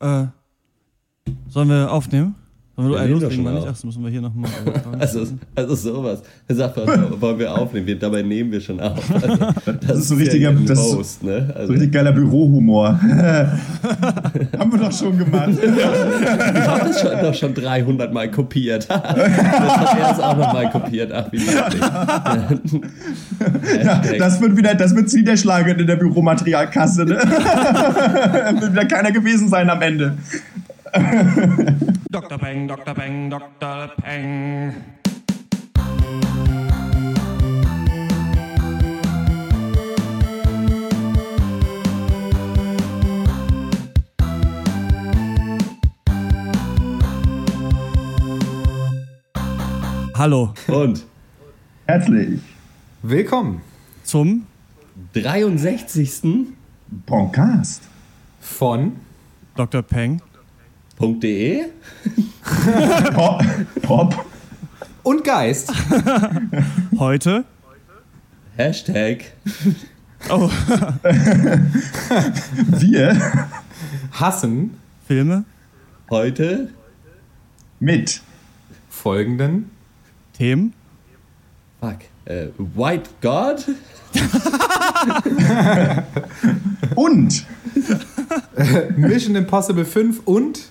Äh, sollen wir aufnehmen? Sollen wir, loslegen schon oder nicht? Ach, das müssen wir hier nochmal. Also, also sowas. Sag mal, wollen wir aufnehmen? Wir, dabei nehmen wir schon auf. Also, das, ist so ja richtiger- ein das ist so- Roast, ne? So Also, richtig geiler Bürohumor. Haben wir doch schon gemacht. ich habe das schon, doch schon 300 Mal kopiert. das hat er es auch noch mal kopiert. Ach, wie lustig. Ja, das wird wieder, das wird niederschlagen in der Büromaterialkasse. Ne? wird wieder keiner gewesen sein am Ende. Dr. Peng, Dr. Peng, Dr. Peng. Hallo Und Herzlich. Willkommen zum 63. Podcast. von Dr. Peng. .de Pop. Pop. und Geist. Heute. Hashtag. Oh, Wir? Hassen. Filme, heute? Mit. Folgenden. Themen. fuck, äh, White God? Und? Mission Impossible 5 und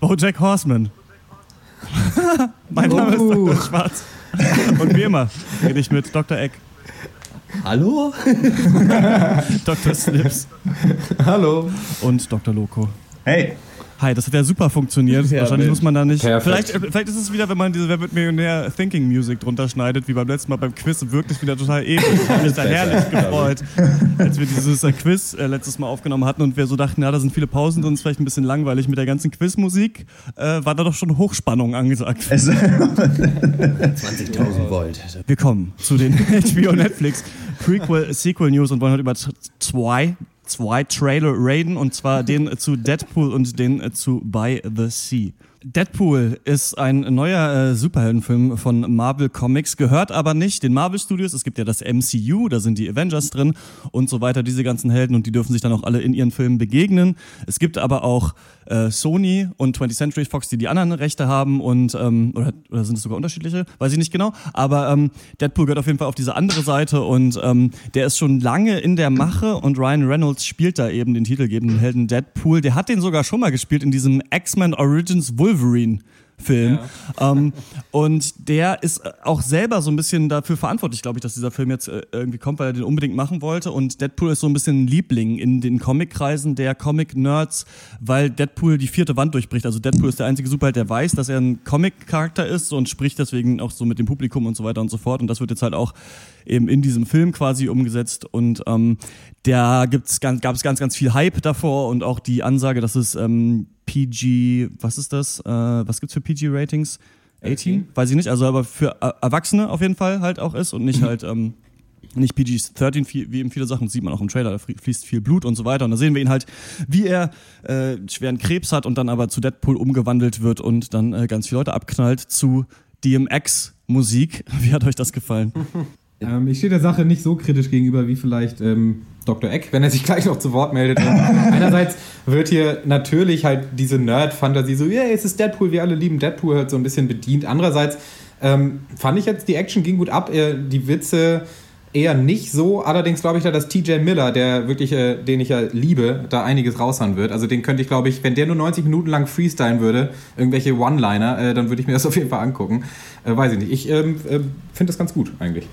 Bojack Horseman. mein Name Oh. ist Dr. Schwarz. Und wie immer rede ich mit Dr. Eck, Hallo? Dr. Slips Hallo. und Dr. Loco. hey, Hi, das hat ja super funktioniert. Ja, Wahrscheinlich Mensch. muss man da nicht. Vielleicht, äh, vielleicht ist es wieder, wenn man diese Wer wird Millionär Thinking Music drunter schneidet, wie beim letzten Mal beim Quiz, wirklich wieder total episch. Ich habe mich da herrlich glaub gefreut, als wir dieses äh, Quiz äh, letztes Mal aufgenommen hatten und wir so dachten, ja, da sind viele Pausen drin, ist vielleicht ein bisschen langweilig mit der ganzen Quizmusik. Äh, war da doch schon Hochspannung angesagt. es, 20.000 Volt. Wir kommen zu den HBO Netflix Prequel Sequel News und wollen heute über zwei zwei Trailer raiden und zwar den äh, zu Deadpool und den äh, zu By the Sea. Deadpool ist ein neuer äh, Superheldenfilm von Marvel Comics, gehört aber nicht den Marvel Studios. Es gibt ja das MCU, da sind die Avengers drin und so weiter, diese ganzen Helden und die dürfen sich dann auch alle in ihren Filmen begegnen. Es gibt aber auch äh, Sony und 20th Century Fox, die die anderen Rechte haben und ähm, oder, oder sind es sogar unterschiedliche? Weiß ich nicht genau. Aber ähm, Deadpool gehört auf jeden Fall auf diese andere Seite und ähm, der ist schon lange in der Mache und Ryan Reynolds spielt da eben den titelgebenden Helden Deadpool. Der hat den sogar schon mal gespielt in diesem X-Men Origins Wolverine. Film. Ähm, und der ist äh, auch selber so ein bisschen dafür verantwortlich, glaube ich, dass dieser Film jetzt äh, irgendwie kommt, weil er den unbedingt machen wollte. Und Deadpool ist so ein bisschen ein Liebling in den Comic-Kreisen der Comic-Nerds, weil Deadpool die vierte Wand durchbricht. Also Deadpool ist der einzige Superheld, der weiß, dass er ein Comic-Charakter ist und spricht deswegen auch so mit dem Publikum und so weiter und so fort. Und das wird jetzt halt auch eben in diesem Film quasi umgesetzt. Und ähm, da gibt's gab es ganz, ganz viel Hype davor und auch die Ansage, dass es ähm, PG, was ist das? Äh, was gibt's für PG-Ratings? 18? Weiß ich nicht, also aber für äh, Erwachsene auf jeden Fall halt auch ist und nicht halt ähm, nicht PG-13 viel- wie in viele Sachen, das sieht man auch im Trailer, da flie- fließt viel Blut und so weiter. Und da sehen wir ihn halt, wie er äh, schweren Krebs hat und dann aber zu Deadpool umgewandelt wird und dann äh, ganz viele Leute abknallt zu DMX-Musik. Wie hat euch das gefallen? Ähm, ich stehe der Sache nicht so kritisch gegenüber wie vielleicht ähm, Dr. Eck, wenn er sich gleich noch zu Wort meldet. Einerseits wird hier natürlich halt diese Nerd-Fantasie so, yeah, es ist Deadpool, wir alle lieben Deadpool, halt so ein bisschen bedient. Andererseits ähm, fand ich jetzt, die Action ging gut ab, äh, die Witze eher nicht so. Allerdings glaube ich da, dass TJ Miller, der wirklich, äh, den ich ja liebe, da einiges raushauen wird. Also den könnte ich, glaube ich, wenn der nur 90 Minuten lang freestylen würde, irgendwelche One-Liner, äh, dann würde ich mir das auf jeden Fall angucken. Äh, weiß ich nicht. Ich ähm, äh, finde das ganz gut eigentlich.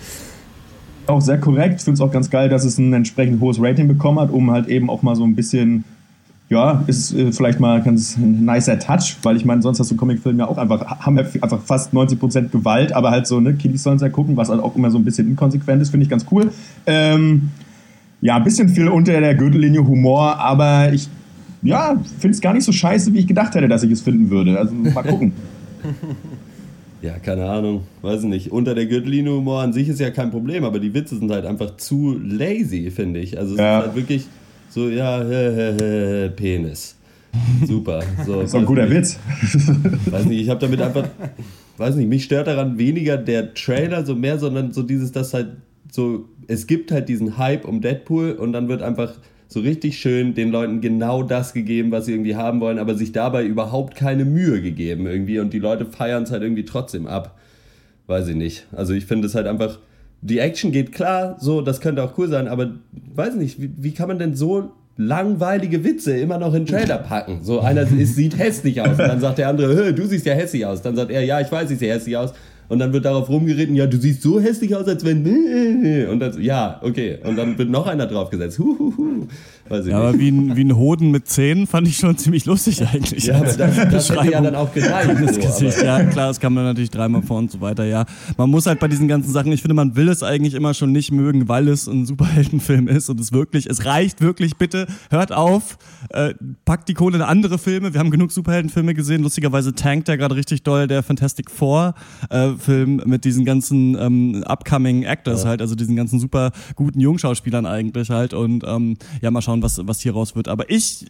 Auch sehr korrekt. Ich finde es auch ganz geil, dass es ein entsprechend hohes Rating bekommen hat, um halt eben auch mal so ein bisschen, ja, ist äh, vielleicht mal ganz ein nicer Touch, weil ich meine, sonst hast du Comicfilme ja auch einfach, haben ja einfach fast 90% Gewalt, aber halt so, ne, Kiddies sollen es ja gucken, was halt auch immer so ein bisschen inkonsequent ist, finde ich ganz cool. Ähm, ja, ein bisschen viel unter der Gürtellinie Humor, aber ich, ja, finde es gar nicht so scheiße, wie ich gedacht hätte, dass ich es finden würde. Also mal gucken. Ja, keine Ahnung, weiß ich nicht. Unter der Gürtellinie Humor an sich ist ja kein Problem, aber die Witze sind halt einfach zu lazy, finde ich. Also es Ja. ist halt wirklich so, ja, hä, hä, hä, Penis. Super. So, Das ist ein guter nicht. Witz. Weiß nicht, ich habe damit einfach, weiß nicht, mich stört daran weniger der Trailer so mehr, sondern so dieses, dass halt so, es gibt halt diesen Hype um Deadpool und dann wird einfach So richtig schön den Leuten genau das gegeben, was sie irgendwie haben wollen, aber sich dabei überhaupt keine Mühe gegeben irgendwie und die Leute feiern es halt irgendwie trotzdem ab. Weiß ich nicht. Also ich finde es halt einfach, die Action geht klar, so, das könnte auch cool sein, aber weiß nicht, wie, wie kann man denn so langweilige Witze immer noch in den Trailer packen? So einer ist, sieht hässlich aus und dann sagt der andere, du siehst ja hässlich aus. Dann sagt er, ja, ich weiß, ich sehe hässlich aus. Und dann wird darauf rumgeritten, ja, du siehst so hässlich aus, als wenn. Und dann, ja, okay. Und dann wird noch einer draufgesetzt. Huhuhu. Weiß ich ja, nicht. aber wie ein, wie ein Hoden mit Zähnen fand ich schon ziemlich lustig eigentlich. Ja, aber das, das hätte ja dann auch gereicht. Gesicht, ja, klar, das kann man natürlich dreimal vor und so weiter, ja. Man muss halt bei diesen ganzen Sachen, ich finde, man will es eigentlich immer schon nicht mögen, weil es ein Superheldenfilm ist und es wirklich, es reicht wirklich, bitte, hört auf, äh, packt die Kohle in andere Filme. Wir haben genug Superheldenfilme gesehen. Lustigerweise tankt der gerade richtig doll, der Fantastic Four äh, Film mit diesen ganzen ähm, upcoming Actors ja. halt, also diesen ganzen super guten Jungschauspielern eigentlich halt und ähm, ja, mal schauen, was, was hier raus wird. Aber ich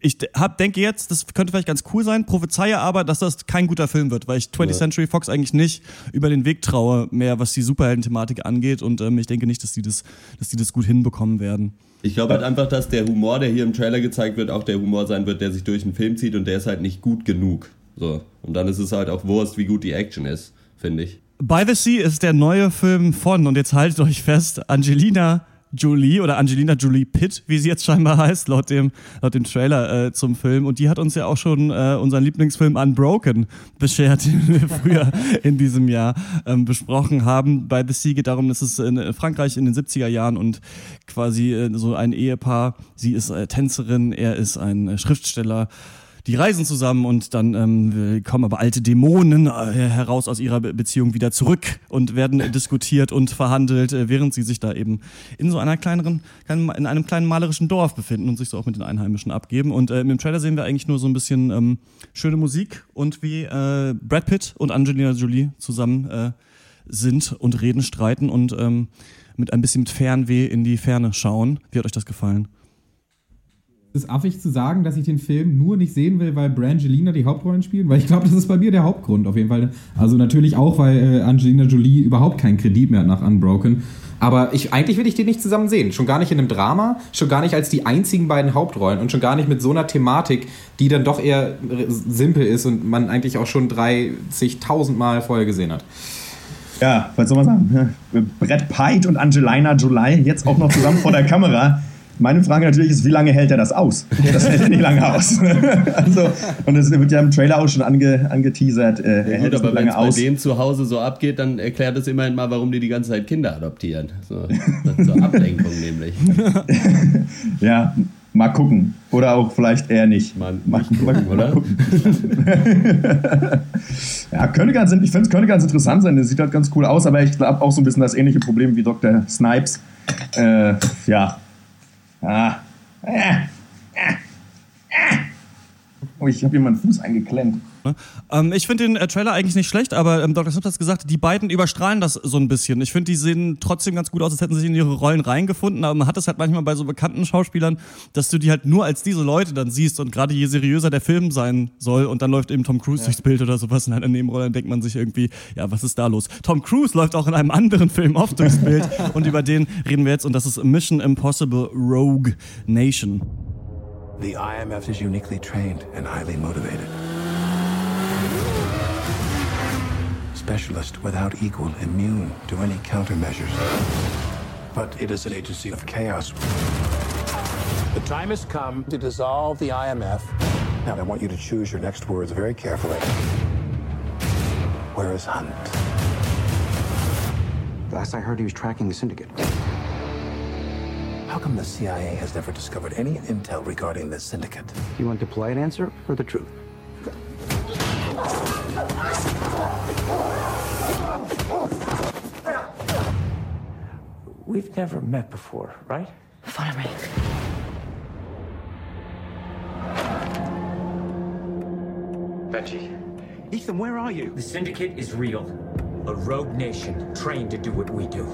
ich hab, denke jetzt, das könnte vielleicht ganz cool sein, prophezeie aber, dass das kein guter Film wird, weil ich 20th ja. Century Fox eigentlich nicht über den Weg traue, mehr was die Superhelden-Thematik angeht und ähm, ich denke nicht, dass die das, dass die das gut hinbekommen werden. Ich glaube halt einfach, dass der Humor, der hier im Trailer gezeigt wird, auch der Humor sein wird, der sich durch den Film zieht und der ist halt nicht gut genug. So. Und dann ist es halt auch Wurst, wie gut die Action ist, finde ich. By the Sea ist der neue Film von, und jetzt haltet euch fest, Angelina Jolie oder Angelina Jolie Pitt, wie sie jetzt scheinbar heißt, laut dem, laut dem Trailer äh, zum Film. Und die hat uns ja auch schon äh, unseren Lieblingsfilm Unbroken beschert, den wir früher in diesem Jahr ähm, besprochen haben. Bei The Sea geht darum, dass es in Frankreich in den 70er Jahren und quasi äh, so ein Ehepaar, sie ist äh, Tänzerin, er ist ein äh, Schriftsteller die reisen zusammen und dann ähm, kommen aber alte Dämonen äh, heraus aus ihrer Beziehung wieder zurück und werden diskutiert und verhandelt, äh, während sie sich da eben in so einer kleineren, in einem kleinen malerischen Dorf befinden und sich so auch mit den Einheimischen abgeben. Und äh, im Trailer sehen wir eigentlich nur so ein bisschen ähm, schöne Musik und wie äh, Brad Pitt und Angelina Jolie zusammen äh, sind und reden, streiten und ähm, mit ein bisschen mit Fernweh in die Ferne schauen. Wie hat euch das gefallen? Ist affig zu sagen, dass ich den Film nur nicht sehen will, weil Brangelina die Hauptrollen spielen, weil ich glaube, das ist bei mir der Hauptgrund auf jeden Fall. Also natürlich auch, weil äh, Angelina Jolie überhaupt keinen Kredit mehr hat nach Unbroken. Aber ich, eigentlich will ich den nicht zusammen sehen. Schon gar nicht in einem Drama, schon gar nicht als die einzigen beiden Hauptrollen und schon gar nicht mit so einer Thematik, die dann doch eher simpel ist und man eigentlich auch schon 30.000 Mal vorher gesehen hat. Ja, was soll man sagen? Brett Pite und Angelina Jolie jetzt auch noch zusammen vor der Kamera. Meine Frage natürlich ist, wie lange hält er das aus? Das hält er nicht lange aus. also, und es wird ja im Trailer auch schon ange, angeteasert. Äh, ja, gut, aber wenn es bei denen zu Hause so abgeht, dann erklärt es immerhin mal, warum die die ganze Zeit Kinder adoptieren. So, zur Ablenkung nämlich. ja, mal gucken. Oder auch vielleicht eher nicht. Mal, mal, gucken, mal, oder? Gucken. ja, könnte ganz, ich finde es könnte ganz interessant sein. Das sieht halt ganz cool aus, aber ich glaube auch so ein bisschen das ähnliche Problem wie Dr. Snipes. Äh, ja, Ah. Ah. Ah. Ah. Oh, ich habe hier meinen Fuß eingeklemmt. Ähm, ich finde den äh, Trailer eigentlich nicht schlecht, aber ähm, Dr. Smith hat gesagt, die beiden überstrahlen das so ein bisschen. Ich finde, die sehen trotzdem ganz gut aus, als hätten sie sich in ihre Rollen reingefunden, aber man hat es halt manchmal bei so bekannten Schauspielern, dass du die halt nur als diese Leute dann siehst und gerade je seriöser der Film sein soll und dann läuft eben Tom Cruise ja. durchs Bild oder sowas in einer Nebenrolle, dann denkt man sich irgendwie, ja, was ist da los? Tom Cruise läuft auch in einem anderen Film oft durchs Bild und über den reden wir jetzt und das ist Mission Impossible Rogue Nation. The IMF is uniquely trained and highly motivated. Specialist without equal, immune to any countermeasures. But it is an agency of chaos. The time has come to dissolve the IMF. Now, I want you to choose your next words very carefully. Where is Hunt? Last I heard, he was tracking the syndicate. How come the CIA has never discovered any intel regarding this syndicate? Do you want the polite answer or the truth? We've never met before, right? Follow me. Benji. Ethan, where are you? The syndicate is real.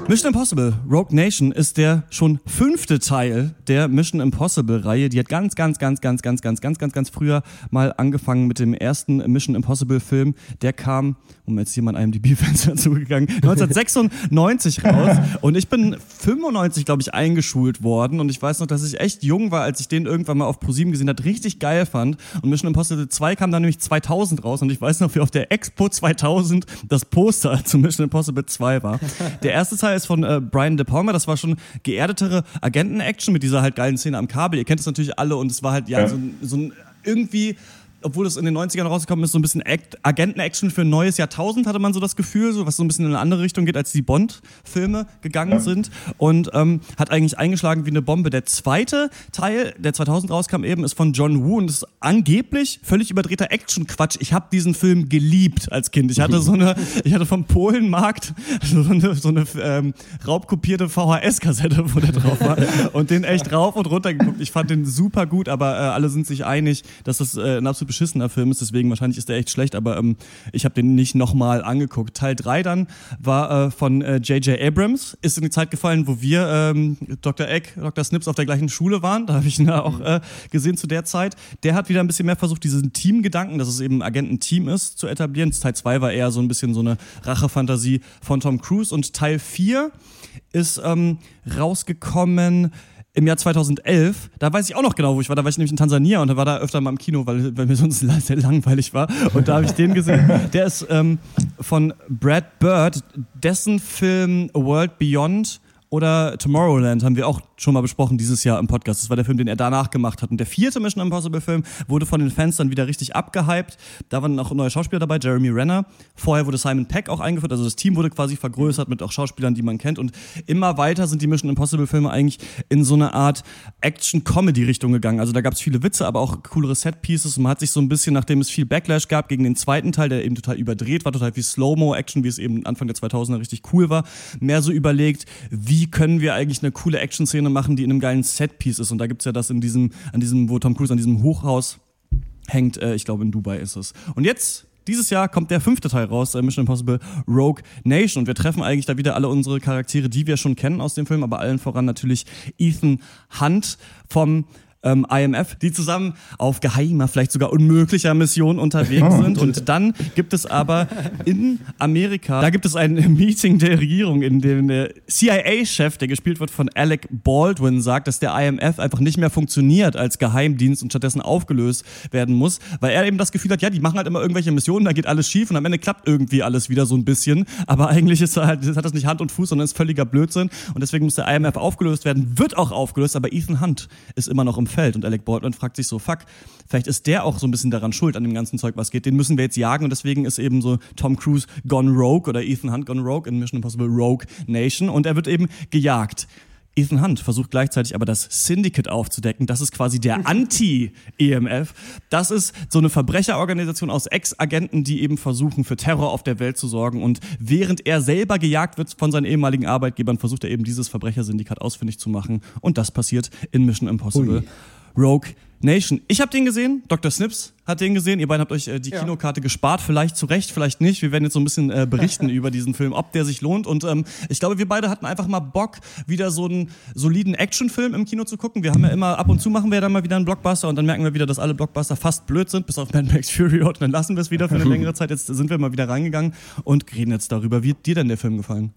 Mission Impossible Rogue Nation ist der schon fünfte Teil der Mission Impossible Reihe. Die hat ganz, ganz, ganz, ganz, ganz, ganz, ganz, ganz, ganz früher mal angefangen mit dem ersten Mission Impossible Film. Der kam, um jetzt jemand einem Bierfenster zugegangen, 1996 raus. Und ich bin 95, glaube ich, eingeschult worden. Und ich weiß noch, dass ich echt jung war, als ich den irgendwann mal auf ProSieben gesehen hat, richtig geil fand. Und Mission Impossible 2 kam dann nämlich 2000 raus. Und ich weiß noch, wie auf der Expo 2000 das Poster zu Mission Impossible 2 war. Der erste Teil ist von äh, Brian De Palma, das war schon geerdetere Agenten-Action mit dieser halt geilen Szene am Kabel. Ihr kennt es natürlich alle und es war halt ja, ja. So, so ein irgendwie obwohl es in den 90ern rausgekommen ist, so ein bisschen Agenten-Action für ein neues Jahrtausend, hatte man so das Gefühl, so was so ein bisschen in eine andere Richtung geht, als die Bond-Filme gegangen ja. sind. Und ähm, hat eigentlich eingeschlagen wie eine Bombe. Der zweite Teil, der 2000 rauskam eben, ist von John Woo und ist angeblich völlig überdrehter Action-Quatsch. Ich habe diesen Film geliebt als Kind. Ich hatte so eine, ich hatte vom Polenmarkt so eine, so eine ähm, raubkopierte VHS-Kassette, wo der drauf war und den echt rauf und runter geguckt. Ich fand den super gut, aber äh, alle sind sich einig, dass das äh, ein absolut beschissener Film ist, deswegen wahrscheinlich ist der echt schlecht, aber ähm, ich habe den nicht nochmal angeguckt. Teil 3 dann war äh, von J.J. Äh, Abrams, ist in die Zeit gefallen, wo wir ähm, Dr. Egg, Dr. Snips auf der gleichen Schule waren. Da habe ich ihn auch äh, gesehen zu der Zeit. Der hat wieder ein bisschen mehr versucht, diesen Teamgedanken, dass es eben Agententeam ist, zu etablieren. Teil 2 war eher so ein bisschen so eine Rachefantasie von Tom Cruise und Teil 4 ist ähm, rausgekommen im Jahr 2011, da weiß ich auch noch genau, wo ich war. Da war ich nämlich in Tansania und da war da öfter mal im Kino, weil, weil mir sonst sehr langweilig war. Und da habe ich den gesehen. Der ist ähm, von Brad Bird, dessen Film A World Beyond oder Tomorrowland haben wir auch schon mal besprochen dieses Jahr im Podcast. Das war der Film, den er danach gemacht hat. Und der vierte Mission Impossible Film wurde von den Fans dann wieder richtig abgehypt. Da waren auch neue Schauspieler dabei, Jeremy Renner. Vorher wurde Simon Peck auch eingeführt. Also das Team wurde quasi vergrößert mit auch Schauspielern, die man kennt. Und immer weiter sind die Mission Impossible Filme eigentlich in so eine Art Action-Comedy-Richtung gegangen. Also da gab es viele Witze, aber auch coolere Set-Pieces. Und man hat sich so ein bisschen, nachdem es viel Backlash gab gegen den zweiten Teil, der eben total überdreht war, total viel Slow-Mo-Action, wie es eben Anfang der 2000er richtig cool war, mehr so überlegt, wie wie können wir eigentlich eine coole Action-Szene machen, die in einem geilen Setpiece ist. Und da gibt es ja das in diesem, an diesem, wo Tom Cruise an diesem Hochhaus hängt, äh, ich glaube in Dubai ist es. Und jetzt dieses Jahr kommt der fünfte Teil raus, äh, Mission Impossible Rogue Nation. Und wir treffen eigentlich da wieder alle unsere Charaktere, die wir schon kennen aus dem Film, aber allen voran natürlich Ethan Hunt vom ähm, IMF, die zusammen auf geheimer, vielleicht sogar unmöglicher Mission unterwegs sind. Und dann gibt es aber in Amerika, da gibt es ein Meeting der Regierung, in dem der CIA-Chef, der gespielt wird von Alec Baldwin, sagt, dass der IMF einfach nicht mehr funktioniert als Geheimdienst und stattdessen aufgelöst werden muss, weil er eben das Gefühl hat, ja, die machen halt immer irgendwelche Missionen, da geht alles schief und am Ende klappt irgendwie alles wieder so ein bisschen. Aber eigentlich ist halt, hat das nicht Hand und Fuß, sondern ist völliger Blödsinn. Und deswegen muss der IMF aufgelöst werden, wird auch aufgelöst, aber Ethan Hunt ist immer noch im Feld. Und Alec Baldwin fragt sich so, fuck, vielleicht ist der auch so ein bisschen daran schuld, an dem ganzen Zeug, was geht. Den müssen wir jetzt jagen und deswegen ist eben so Tom Cruise gone rogue oder Ethan Hunt gone rogue in Mission Impossible Rogue Nation und er wird eben gejagt. Ethan Hunt versucht gleichzeitig aber das Syndicate aufzudecken. Das ist quasi der Anti-EMF. Das ist so eine Verbrecherorganisation aus Ex-Agenten, die eben versuchen, für Terror auf der Welt zu sorgen. Und während er selber gejagt wird von seinen ehemaligen Arbeitgebern, versucht er eben dieses Verbrechersyndikat ausfindig zu machen. Und das passiert in Mission Impossible. Ui. Rogue Nation. Ich habe den gesehen, Dr. Snips hat den gesehen. Ihr beiden habt euch äh, die ja. Kinokarte gespart, vielleicht zu Recht, vielleicht nicht. Wir werden jetzt so ein bisschen äh, berichten über diesen Film, ob der sich lohnt. Und ähm, ich glaube, wir beide hatten einfach mal Bock, wieder so einen soliden Actionfilm im Kino zu gucken. Wir haben ja immer, ab und zu machen wir dann mal wieder einen Blockbuster und dann merken wir wieder, dass alle Blockbuster fast blöd sind, bis auf Mad Max Fury Road. Und dann lassen wir es wieder für eine längere Zeit. Jetzt sind wir mal wieder reingegangen und reden jetzt darüber. Wie hat dir denn der Film gefallen?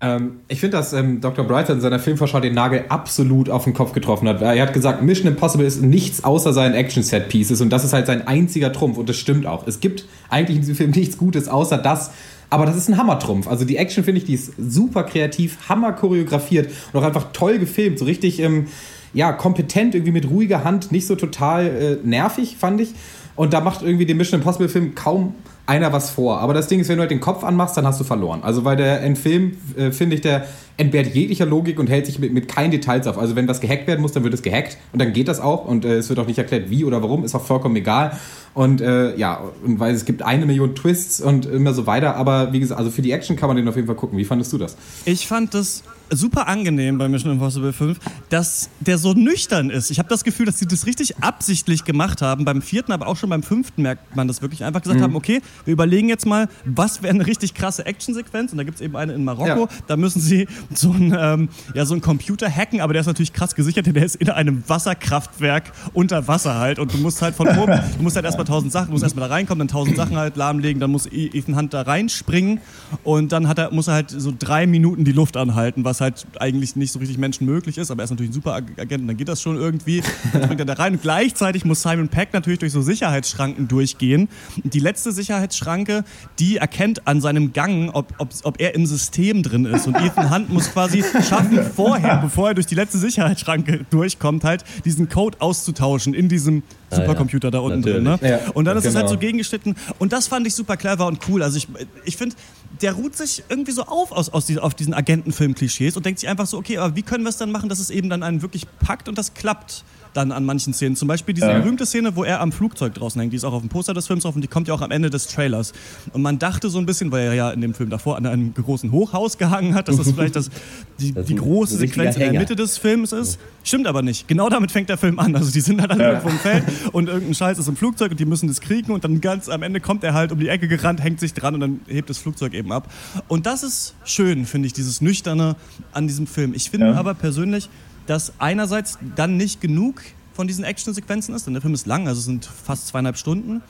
Ähm, ich finde, dass ähm, Dr. Brighton in seiner Filmvorschau den Nagel absolut auf den Kopf getroffen hat. Er hat gesagt, Mission Impossible ist nichts außer seinen Action-Set-Pieces und das ist halt sein einziger Trumpf und das stimmt auch. Es gibt eigentlich in diesem Film nichts Gutes außer das, aber das ist ein Hammertrumpf. Also die Action finde ich, die ist super kreativ, hammer choreografiert und auch einfach toll gefilmt. So richtig, ähm, ja, kompetent, irgendwie mit ruhiger Hand, nicht so total äh, nervig, fand ich. Und da macht irgendwie den Mission Impossible Film kaum einer was vor. Aber das Ding ist, wenn du halt den Kopf anmachst, dann hast du verloren. Also weil der Film, äh, finde ich, der entbehrt jeglicher Logik und hält sich mit, mit keinen Details auf. Also wenn das gehackt werden muss, dann wird es gehackt und dann geht das auch und äh, es wird auch nicht erklärt, wie oder warum, ist auch vollkommen egal. Und äh, ja, und weil es gibt eine Million Twists und immer so weiter. Aber wie gesagt, also für die Action kann man den auf jeden Fall gucken. Wie fandest du das? Ich fand das super angenehm bei Mission Impossible 5, dass der so nüchtern ist. Ich habe das Gefühl, dass sie das richtig absichtlich gemacht haben. Beim vierten, aber auch schon beim fünften merkt man das wirklich. Einfach gesagt mhm. haben, okay, wir überlegen jetzt mal, was wäre eine richtig krasse Actionsequenz. Und da gibt es eben eine in Marokko. Ja. Da müssen sie so einen, ähm, ja, so einen Computer hacken, aber der ist natürlich krass gesichert, denn der ist in einem Wasserkraftwerk unter Wasser halt. Und du musst halt von oben, du musst halt erstmal tausend Sachen, du musst erstmal da reinkommen, dann tausend Sachen halt lahmlegen, dann muss e- Ethan Hunt da reinspringen und dann hat er, muss er halt so drei Minuten die Luft anhalten, was halt eigentlich nicht so richtig menschenmöglich ist, aber er ist natürlich ein super Agent und dann geht das schon irgendwie. Dann springt er da rein und gleichzeitig muss Simon Peck natürlich durch so Sicherheitsschranken durchgehen. Die letzte Sicherheitsschranke, die erkennt an seinem Gang, ob, ob, ob er im System drin ist und Ethan Hunt muss quasi schaffen, vorher, bevor er durch die letzte Sicherheitsschranke durchkommt, halt diesen Code auszutauschen in diesem Supercomputer ah, ja. da unten Natürlich. drin. Ne? Ja, und dann ist genau. es halt so genau. gegengeschnitten. Und das fand ich super clever und cool. Also ich, ich finde, der ruht sich irgendwie so auf aus, aus die, auf diesen Agentenfilm-Klischees und denkt sich einfach so, okay, aber wie können wir es dann machen, dass es eben dann einen wirklich packt und das klappt dann an manchen Szenen. Zum Beispiel diese ja. berühmte Szene, wo er am Flugzeug draußen hängt, die ist auch auf dem Poster des Films drauf und die kommt ja auch am Ende des Trailers. Und man dachte so ein bisschen, weil er ja in dem Film davor an einem großen Hochhaus gehangen hat, dass das vielleicht das, die, das die große Sequenz in der Mitte des Films ist. Stimmt aber nicht. Genau damit fängt der Film an. Also die sind halt alle ja. irgendwo im Feld und irgendein Scheiß ist im Flugzeug und die müssen das kriegen und dann ganz am Ende kommt er halt um die Ecke gerannt, hängt sich dran und dann hebt das Flugzeug eben ab. Und das ist schön, finde ich, dieses Nüchterne an diesem Film. Ich finde ja. aber persönlich, dass einerseits dann nicht genug von diesen Actionsequenzen ist, denn der Film ist lang, also es sind fast zweieinhalb Stunden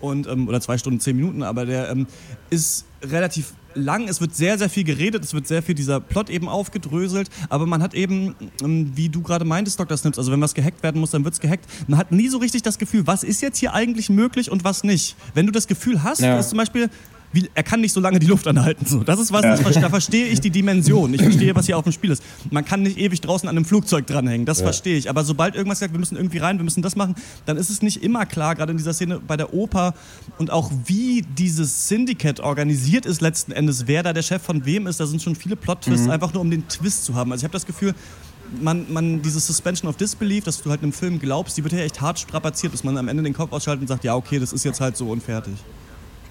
und, ähm, oder zwei Stunden, zehn Minuten, aber der ähm, ist relativ lang, es wird sehr, sehr viel geredet, es wird sehr viel dieser Plot eben aufgedröselt, aber man hat eben, ähm, wie du gerade meintest, Dr. Snips, also wenn was gehackt werden muss, dann wird es gehackt. Man hat nie so richtig das Gefühl, was ist jetzt hier eigentlich möglich und was nicht. Wenn du das Gefühl hast, ja. dass zum Beispiel wie, er kann nicht so lange die Luft anhalten. So. Das ist was, das, da verstehe ich die Dimension. Ich verstehe, was hier auf dem Spiel ist. Man kann nicht ewig draußen an einem Flugzeug dranhängen, das ja. verstehe ich. Aber sobald irgendwas sagt, wir müssen irgendwie rein, wir müssen das machen, dann ist es nicht immer klar, gerade in dieser Szene bei der Oper und auch wie dieses Syndicate organisiert ist letzten Endes, wer da der Chef von wem ist, da sind schon viele Plot-Twists, mhm. einfach nur um den Twist zu haben. Also ich habe das Gefühl, man, man, diese Suspension of Disbelief, dass du halt einem Film glaubst, die wird ja echt hart strapaziert, dass man am Ende den Kopf ausschaltet und sagt, ja, okay, das ist jetzt halt so und fertig.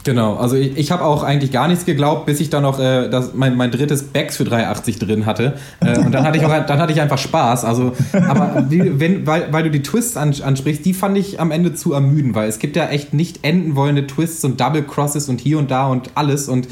Genau, also ich, ich habe auch eigentlich gar nichts geglaubt, bis ich dann noch äh, das, mein, mein drittes Bags für 3,80 drin hatte. Äh, und dann hatte ich auch dann hatte ich einfach Spaß. Also, aber wie, wenn, weil, weil du die Twists ansprichst, die fand ich am Ende zu ermüden, weil es gibt ja echt nicht enden wollende Twists und Double Crosses und hier und da und alles und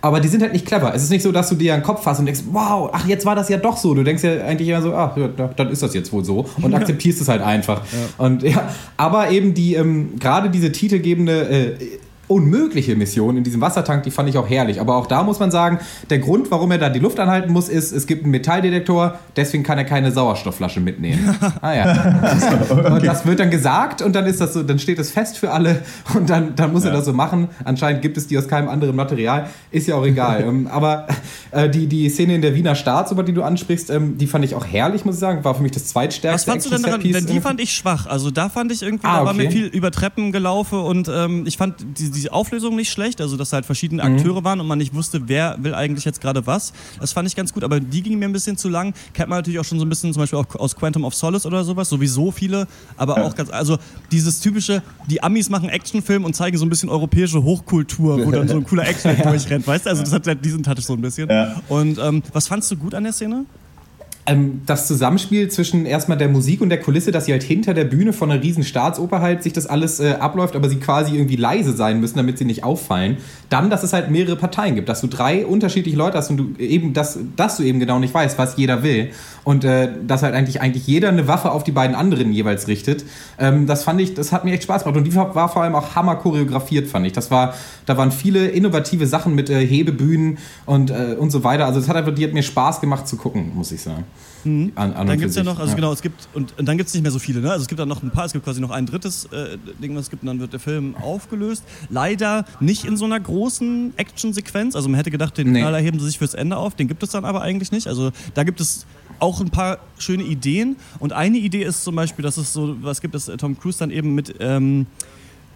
aber die sind halt nicht clever. Es ist nicht so, dass du dir einen Kopf fasst und denkst, wow, ach, jetzt war das ja doch so. Du denkst ja eigentlich immer so, ach, ja, dann ist das jetzt wohl so und akzeptierst es halt einfach. Ja. Und ja, aber eben die, ähm, gerade diese titelgebende äh, unmögliche Mission in diesem Wassertank, die fand ich auch herrlich. Aber auch da muss man sagen, der Grund, warum er da die Luft anhalten muss, ist, es gibt einen Metalldetektor, deswegen kann er keine Sauerstoffflasche mitnehmen. ah ja. okay. Und das wird dann gesagt und dann ist das so, dann steht es fest für alle und dann, dann muss ja. er das so machen. Anscheinend gibt es die aus keinem anderen Material, ist ja auch egal. Ähm, aber äh, die, die Szene in der Wiener Staatsoper, die du ansprichst, ähm, die fand ich auch herrlich, muss ich sagen. War für mich das zweitstärkste. Was fandst du denn daran? Denn die fand ich schwach. Also da fand ich irgendwie, ah, da war mir viel über Treppen gelaufen und ähm, ich fand die, diese Auflösung nicht schlecht, also dass halt verschiedene mhm. Akteure waren und man nicht wusste, wer will eigentlich jetzt gerade was. Das fand ich ganz gut, aber die ging mir ein bisschen zu lang. Kennt man natürlich auch schon so ein bisschen, zum Beispiel auch aus Quantum of Solace oder sowas, sowieso viele, aber auch ganz, also dieses typische, die Amis machen Actionfilm und zeigen so ein bisschen europäische Hochkultur, wo dann so ein cooler Action ja. durchrennt, weißt du? Also das hat halt diesen Touch so ein bisschen. Ja. Und ähm, was fandst du gut an der Szene? Ähm, das Zusammenspiel zwischen erstmal der Musik und der Kulisse, dass sie halt hinter der Bühne von einer riesen Staatsoper halt sich das alles äh, abläuft, aber sie quasi irgendwie leise sein müssen, damit sie nicht auffallen. Dann, dass es halt mehrere Parteien gibt, dass du drei unterschiedliche Leute hast und du eben, dass, dass du eben genau nicht weißt, was jeder will. Und äh, dass halt eigentlich, eigentlich jeder eine Waffe auf die beiden anderen jeweils richtet. Ähm, das fand ich, das hat mir echt Spaß gemacht. Und die war vor allem auch hammer choreografiert, fand ich. Das war, da waren viele innovative Sachen mit äh, Hebebühnen und, äh, und so weiter. Also es hat einfach, die hat mir Spaß gemacht zu gucken, muss ich sagen. Mhm. An, an dann gibt es ja noch, also ja. genau, es gibt, und, und dann gibt es nicht mehr so viele, ne? Also es gibt dann noch ein paar, es gibt quasi noch ein drittes äh, Ding, was es gibt, und dann wird der Film aufgelöst. Leider nicht in so einer großen Action-Sequenz. Also man hätte gedacht, den nee. Knaller heben sie sich fürs Ende auf, den gibt es dann aber eigentlich nicht. Also da gibt es auch ein paar schöne Ideen. Und eine Idee ist zum Beispiel, dass es so was gibt, dass Tom Cruise dann eben mit ähm,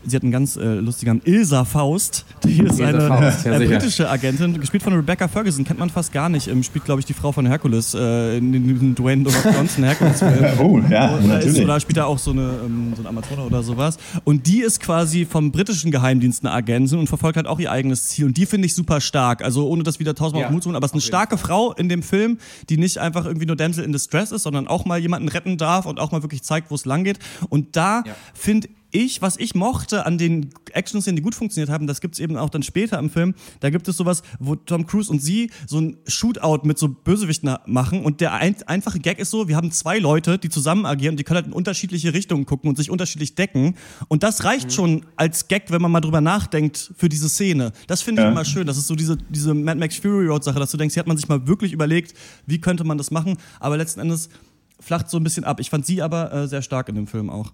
sie hat einen ganz äh, lustigen Ilsa Faust. Die ist Ilsa eine Faust, ja, äh, britische Agentin, gespielt von Rebecca Ferguson, kennt man fast gar nicht. Ähm, spielt, glaube ich, die Frau von Hercules äh, in diesem Dwayne Johnson Hercules-Film. Oh, ja, ist, natürlich. oder spielt er auch so eine, ähm, so eine Amateure oder sowas. Und die ist quasi vom britischen Geheimdienst eine Agentin und verfolgt halt auch ihr eigenes Ziel. Und die finde ich super stark. Also ohne das wieder tausendmal Ja, auf den Mut zu holen, aber es ist eine starke Frau in dem Film, die nicht einfach irgendwie nur Damsel in Distress ist, sondern auch mal jemanden retten darf und auch mal wirklich zeigt, wo es lang geht. Und da Ja. finde ich, was ich mochte an den Action-Szenen, die gut funktioniert haben, das gibt's eben auch dann später im Film, da gibt es sowas, wo Tom Cruise und sie so ein Shootout mit so Bösewichten machen und der ein, einfache Gag ist so, wir haben zwei Leute, die zusammen agieren und die können halt in unterschiedliche Richtungen gucken und sich unterschiedlich decken und das reicht schon als Gag, wenn man mal drüber nachdenkt für diese Szene. Das finde ich Ja. immer schön, das ist so diese, diese Mad Max Fury Road Sache, dass du denkst, hier hat man sich mal wirklich überlegt, wie könnte man das machen, aber letzten Endes flacht so ein bisschen ab. Ich fand sie aber äh, sehr stark in dem Film auch.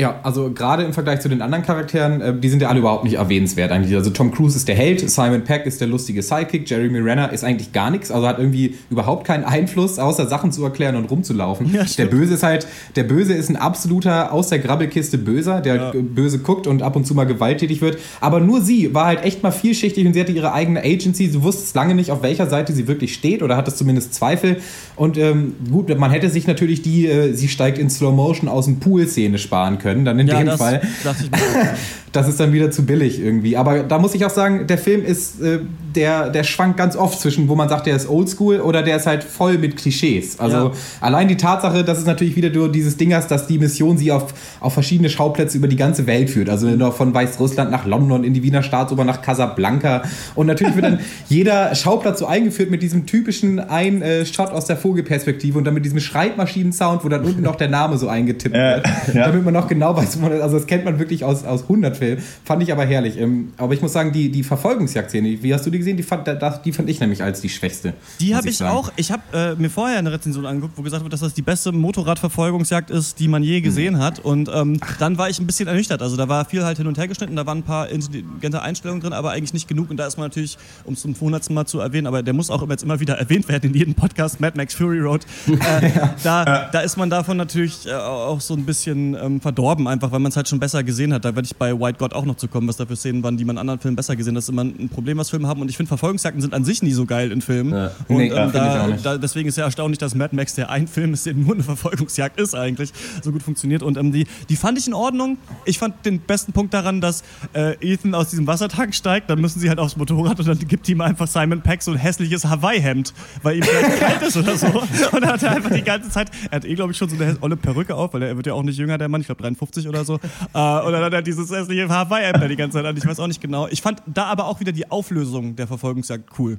Ja, also gerade im Vergleich zu den anderen Charakteren, äh, die sind ja alle überhaupt nicht erwähnenswert eigentlich. Also Tom Cruise ist der Held, Simon Peck ist der lustige Sidekick, Jeremy Renner ist eigentlich gar nichts, also hat irgendwie überhaupt keinen Einfluss, außer Sachen zu erklären und rumzulaufen. Ja, der. Böse ist halt, der Böse ist ein absoluter aus der Grabbelkiste Böser, der Ja. böse guckt und ab und zu mal gewalttätig wird. Aber nur sie war halt echt mal vielschichtig und sie hatte ihre eigene Agency. Sie wusste lange nicht, auf welcher Seite sie wirklich steht oder hatte zumindest Zweifel. Und ähm, gut, man hätte sich natürlich die, äh, sie steigt in Slow Motion aus dem Pool-Szene sparen können. Dann in Ja, dem das Fall. ich mir. Das ist dann wieder zu billig irgendwie. Aber da muss ich auch sagen, der Film ist, äh, der, der schwankt ganz oft zwischen, wo man sagt, der ist oldschool oder der ist halt voll mit Klischees. Also Ja. allein die Tatsache, dass es natürlich wieder nur dieses Ding hast, dass die Mission sie auf, auf verschiedene Schauplätze über die ganze Welt führt. Also noch von Weißrussland nach London, in die Wiener Staatsoper nach Casablanca. Und natürlich wird dann jeder Schauplatz so eingeführt mit diesem typischen ein äh, Shot aus der Vogelperspektive und dann mit diesem Schreibmaschinen-Sound, wo dann unten noch der Name so eingetippt Ja, wird. ja. Damit man noch genau weiß, wo man, also das kennt man wirklich aus, aus 100 Filmen. Fand ich aber herrlich. Ähm, aber ich muss sagen, die, die Verfolgungsjagd-Szene, wie hast du die gesehen? Die fand, das, die fand ich nämlich als die schwächste. Die habe ich sagen. auch. Ich habe äh, mir vorher eine Rezension angeguckt, wo gesagt wird, dass das die beste Motorradverfolgungsjagd ist, die man je gesehen hat. Und ähm, dann war ich ein bisschen ernüchtert. Also da war viel halt hin und her geschnitten, da waren ein paar intelligente Einstellungen drin, aber eigentlich nicht genug. Und da ist man natürlich, um es zum hundertsten Mal zu erwähnen, aber der muss auch jetzt immer wieder erwähnt werden in jedem Podcast, Mad Max Fury Road. Äh, da, da ist man davon natürlich äh, auch so ein bisschen ähm, verdorben, einfach weil man es halt schon besser gesehen hat. Da werde ich bei White God auch noch zu kommen, was da für Szenen waren, die man in anderen Filmen besser gesehen hat. Das ist immer ein Problem, was Filme haben. Und ich finde, Verfolgungsjagden sind an sich nie so geil in Filmen. Ja. Und Nee, ähm, da, da, deswegen ist ja erstaunlich, dass Mad Max, der ein Film ist, der nur eine Verfolgungsjagd ist eigentlich, so gut funktioniert. Und ähm, die, die fand ich in Ordnung. Ich fand den besten Punkt daran, dass äh, Ethan aus diesem Wassertank steigt, dann müssen sie halt aufs Motorrad und dann gibt ihm einfach Simon Peck so ein hässliches Hawaii-Hemd, weil ihm vielleicht kalt ist oder so. Und dann hat er einfach die ganze Zeit, er hat eh, glaube ich, schon so eine olle Perücke auf, weil er wird ja auch nicht jünger, der Mann, ich glaube 53 oder so. Äh, und dann hat er dieses hässliche Hawaii-Hemd da die ganze Zeit an. Ich weiß auch nicht genau. Ich fand da aber auch wieder die Auflösung der Verfolgungsjagd cool.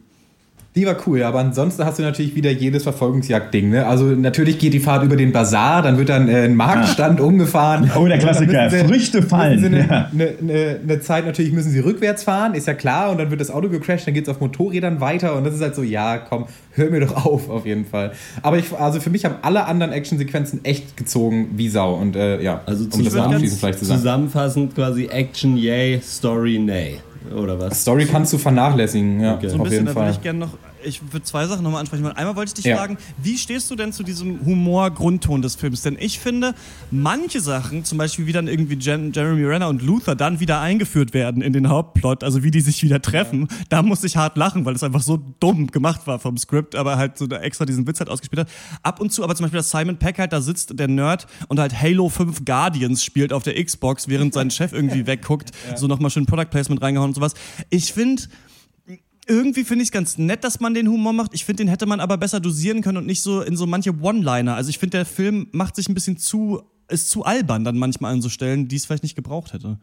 Die war cool, aber ansonsten hast du natürlich wieder jedes Verfolgungsjagd-Ding. Ne? Also natürlich geht die Fahrt über den Bazar, dann wird dann äh, ein Marktstand umgefahren. Oh, der Klassiker. sie- Früchte fallen. Eine, Ja. eine, eine, eine Zeit natürlich müssen sie rückwärts fahren, ist ja klar. Und dann wird das Auto gecrashed, dann geht es auf Motorrädern weiter. Und das ist halt so, ja, komm, hör mir doch auf, auf jeden Fall. Aber ich, also für mich haben alle anderen Actionsequenzen echt gezogen wie Sau. Und äh, ja, Also um das mal zusammen, abschließend vielleicht zu sagen. zusammenfassend quasi Action yay, Story nay. Oder was? Story kannst du vernachlässigen, ja, Okay. So ein auf bisschen, jeden da würde Fall. ich gerne noch, ich würde zwei Sachen nochmal ansprechen. wollen. Einmal wollte ich dich Ja. fragen, wie stehst du denn zu diesem Humor-Grundton des Films? Denn ich finde, manche Sachen, zum Beispiel wie dann irgendwie Jen, Jeremy Renner und Luther dann wieder eingeführt werden in den Hauptplot, also wie die sich wieder treffen, da muss ich hart lachen, weil es einfach so dumm gemacht war vom Skript, aber halt so extra diesen Witz halt ausgespielt hat. Ab und zu, aber zum Beispiel, dass Simon Peck halt da sitzt, der Nerd, und halt Halo 5 Guardians spielt auf der Xbox, während sein Chef irgendwie wegguckt, so nochmal schön Product Placement reingehauen und sowas. Ich finde, irgendwie finde ich es ganz nett, dass man den Humor macht. Ich finde, den hätte man aber besser dosieren können und nicht so in so manche One-Liner. Also ich finde, der Film macht sich ein bisschen zu, ist zu albern dann manchmal an so Stellen, die es vielleicht nicht gebraucht hätte.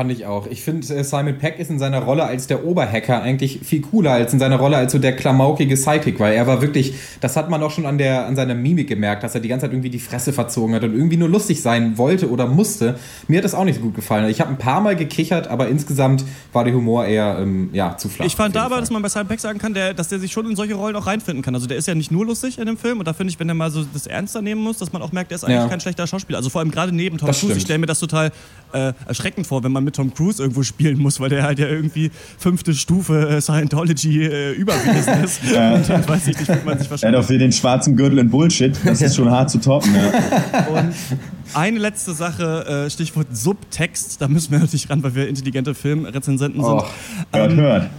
Fand ich auch. Ich finde, äh, Simon Peck ist in seiner Rolle als der Oberhacker eigentlich viel cooler als in seiner Rolle als so der klamaukige Sidekick, weil er war wirklich, das hat man auch schon an, der, an seiner Mimik gemerkt, dass er die ganze Zeit irgendwie die Fresse verzogen hat und irgendwie nur lustig sein wollte oder musste. Mir hat das auch nicht so gut gefallen. Ich habe ein paar Mal gekichert, aber insgesamt war der Humor eher ähm, ja, zu flach. Ich fand da aber, dass man bei Simon Peck sagen kann, der, dass der sich schon in solche Rollen auch reinfinden kann. Also der ist ja nicht nur lustig in dem Film und da finde ich, wenn er mal so das ernster nehmen muss, dass man auch merkt, der ist eigentlich Ja. kein schlechter Schauspieler. Also vor allem gerade neben Tom Cruise. Ich stelle mir das total äh, erschreckend vor, wenn man mit Tom Cruise irgendwo spielen muss, weil der halt ja irgendwie fünfte Stufe äh, Scientology äh, überwiesen ist. Ja. Und dann weiß ich nicht, wie man sich wahrscheinlich. auch für den schwarzen Gürtel in Bullshit. Das ist schon hart zu toppen. Ja. Und eine letzte Sache, äh, Stichwort Subtext, da müssen wir natürlich ran, weil wir intelligente Filmrezensenten sind. Oh, Hört, Ähm, hört.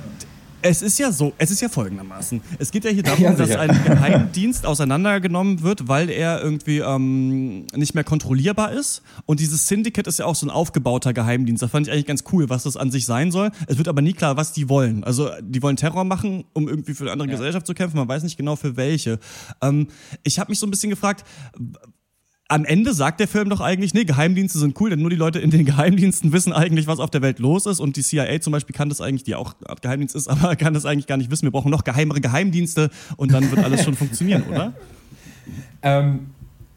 Es ist ja so, es ist ja folgendermaßen. Es geht ja hier darum, Ja, dass ein Geheimdienst auseinandergenommen wird, weil er irgendwie ähm, nicht mehr kontrollierbar ist. Und dieses Syndicate ist ja auch so ein aufgebauter Geheimdienst. Das fand ich eigentlich ganz cool, was das an sich sein soll. Es wird aber nie klar, was die wollen. Also die wollen Terror machen, um irgendwie für eine andere Gesellschaft zu kämpfen. Man weiß nicht genau für welche. Ähm, ich habe mich so ein bisschen gefragt, am Ende sagt der Film doch eigentlich, nee, Geheimdienste sind cool, denn nur die Leute in den Geheimdiensten wissen eigentlich, was auf der Welt los ist. Und die CIA zum Beispiel kann das eigentlich, die auch Geheimdienst ist, aber kann das eigentlich gar nicht wissen. Wir brauchen noch geheimere Geheimdienste und dann wird alles schon funktionieren, oder? Ähm,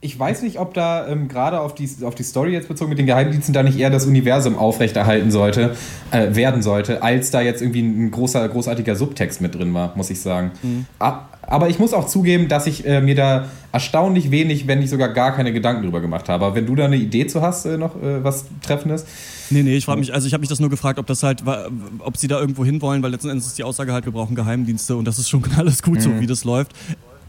ich weiß nicht, ob da ähm, gerade auf die, auf die Story jetzt bezogen mit den Geheimdiensten da nicht eher das Universum aufrechterhalten sollte, äh, werden sollte, als da jetzt irgendwie ein großer, großartiger Subtext mit drin war, muss ich sagen. A- Aber ich muss auch zugeben, dass ich äh, mir da erstaunlich wenig, wenn nicht sogar gar keine Gedanken drüber gemacht habe. Aber wenn du da eine Idee zu hast, äh, noch äh, was Treffendes. Nee, nee, ich frage mich, also ich habe mich das nur gefragt, ob das halt, ob sie da irgendwo hinwollen, weil letzten Endes ist die Aussage halt, wir brauchen Geheimdienste und das ist schon alles gut so, wie das läuft.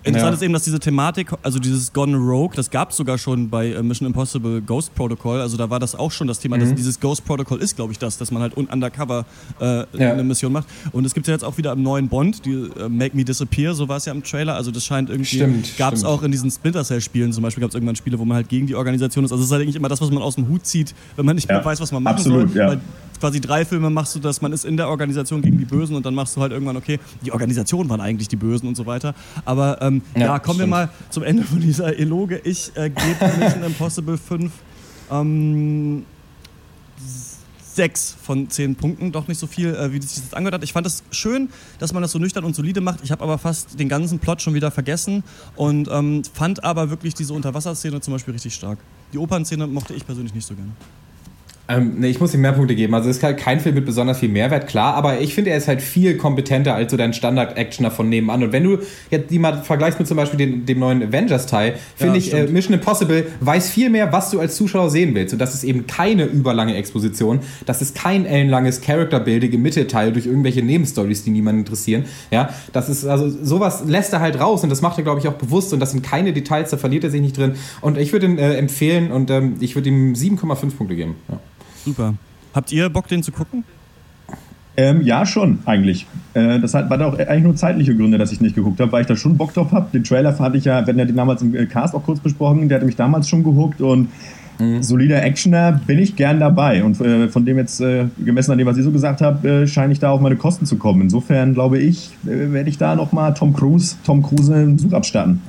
Interessant Ja. ist eben, dass diese Thematik, also dieses Gone Rogue, das gab es sogar schon bei äh, Mission Impossible Ghost Protocol. Also da war das auch schon das Thema. dass dieses Ghost Protocol ist, glaube ich, das, dass man halt un undercover äh, Ja. eine Mission macht. Und es gibt ja jetzt auch wieder im neuen Bond, die äh, Make Me Disappear, so war es ja im Trailer. Also das scheint irgendwie, gab es auch in diesen Splinter Cell Spielen zum Beispiel, gab es irgendwann Spiele, wo man halt gegen die Organisation ist. Also es ist halt eigentlich immer das, was man aus dem Hut zieht, wenn man nicht Ja, mehr weiß, was man machen absolut, soll. ja. Weil quasi drei Filme machst du, dass man ist in der Organisation gegen die Bösen und dann machst du halt irgendwann, okay, die Organisation waren eigentlich die Bösen und so weiter. Aber ähm, ja, Ja, kommen wir stimmt. mal zum Ende von dieser Eloge. Ich äh, gebe Mission Impossible 5 ähm, sechs von zehn Punkten, doch nicht so viel, äh, wie sich das angehört hat. Ich fand es schön, dass man das so nüchtern und solide macht. Ich habe aber fast den ganzen Plot schon wieder vergessen und ähm, fand aber wirklich diese Unterwasserszene zum Beispiel richtig stark. Die Opernszene mochte ich persönlich nicht so gerne. Ähm, nee, ich muss ihm mehr Punkte geben. Also es ist halt kein Film mit besonders viel Mehrwert, klar, aber ich finde, er ist halt viel kompetenter als so dein Standard-Actioner von nebenan. Und wenn du jetzt die mal vergleichst mit zum Beispiel den, dem neuen Avengers-Teil, finde ich, äh. Mission Impossible weiß viel mehr, was du als Zuschauer sehen willst. Und das ist eben keine überlange Exposition. Das ist kein ellenlanges Character-Building im Mittelteil durch irgendwelche Nebenstories, die niemanden interessieren. Ja, das ist, also sowas lässt er halt raus und das macht er, glaube ich, auch bewusst. Und das sind keine Details, da verliert er sich nicht drin. Und ich würde ihn äh, empfehlen und ähm, ich würde ihm 7,5 Punkte geben. Ja. Super. Habt ihr Bock, den zu gucken? Ähm, ja, schon, eigentlich. Äh, das hat, war da auch eigentlich nur zeitliche Gründe, dass ich nicht geguckt habe, weil ich da schon Bock drauf habe. Den Trailer fand ich ja, wir hatten ja den damals im äh, Cast auch kurz besprochen, der hatte mich damals schon gehuckt und solider Actioner bin ich gern dabei. Und äh, von dem jetzt, äh, gemessen an dem, was ich so gesagt habe, äh, scheine ich da auf meine Kosten zu kommen. Insofern glaube ich, äh, werde ich da nochmal Tom Cruise, Tom Cruise einen Besuch abstatten.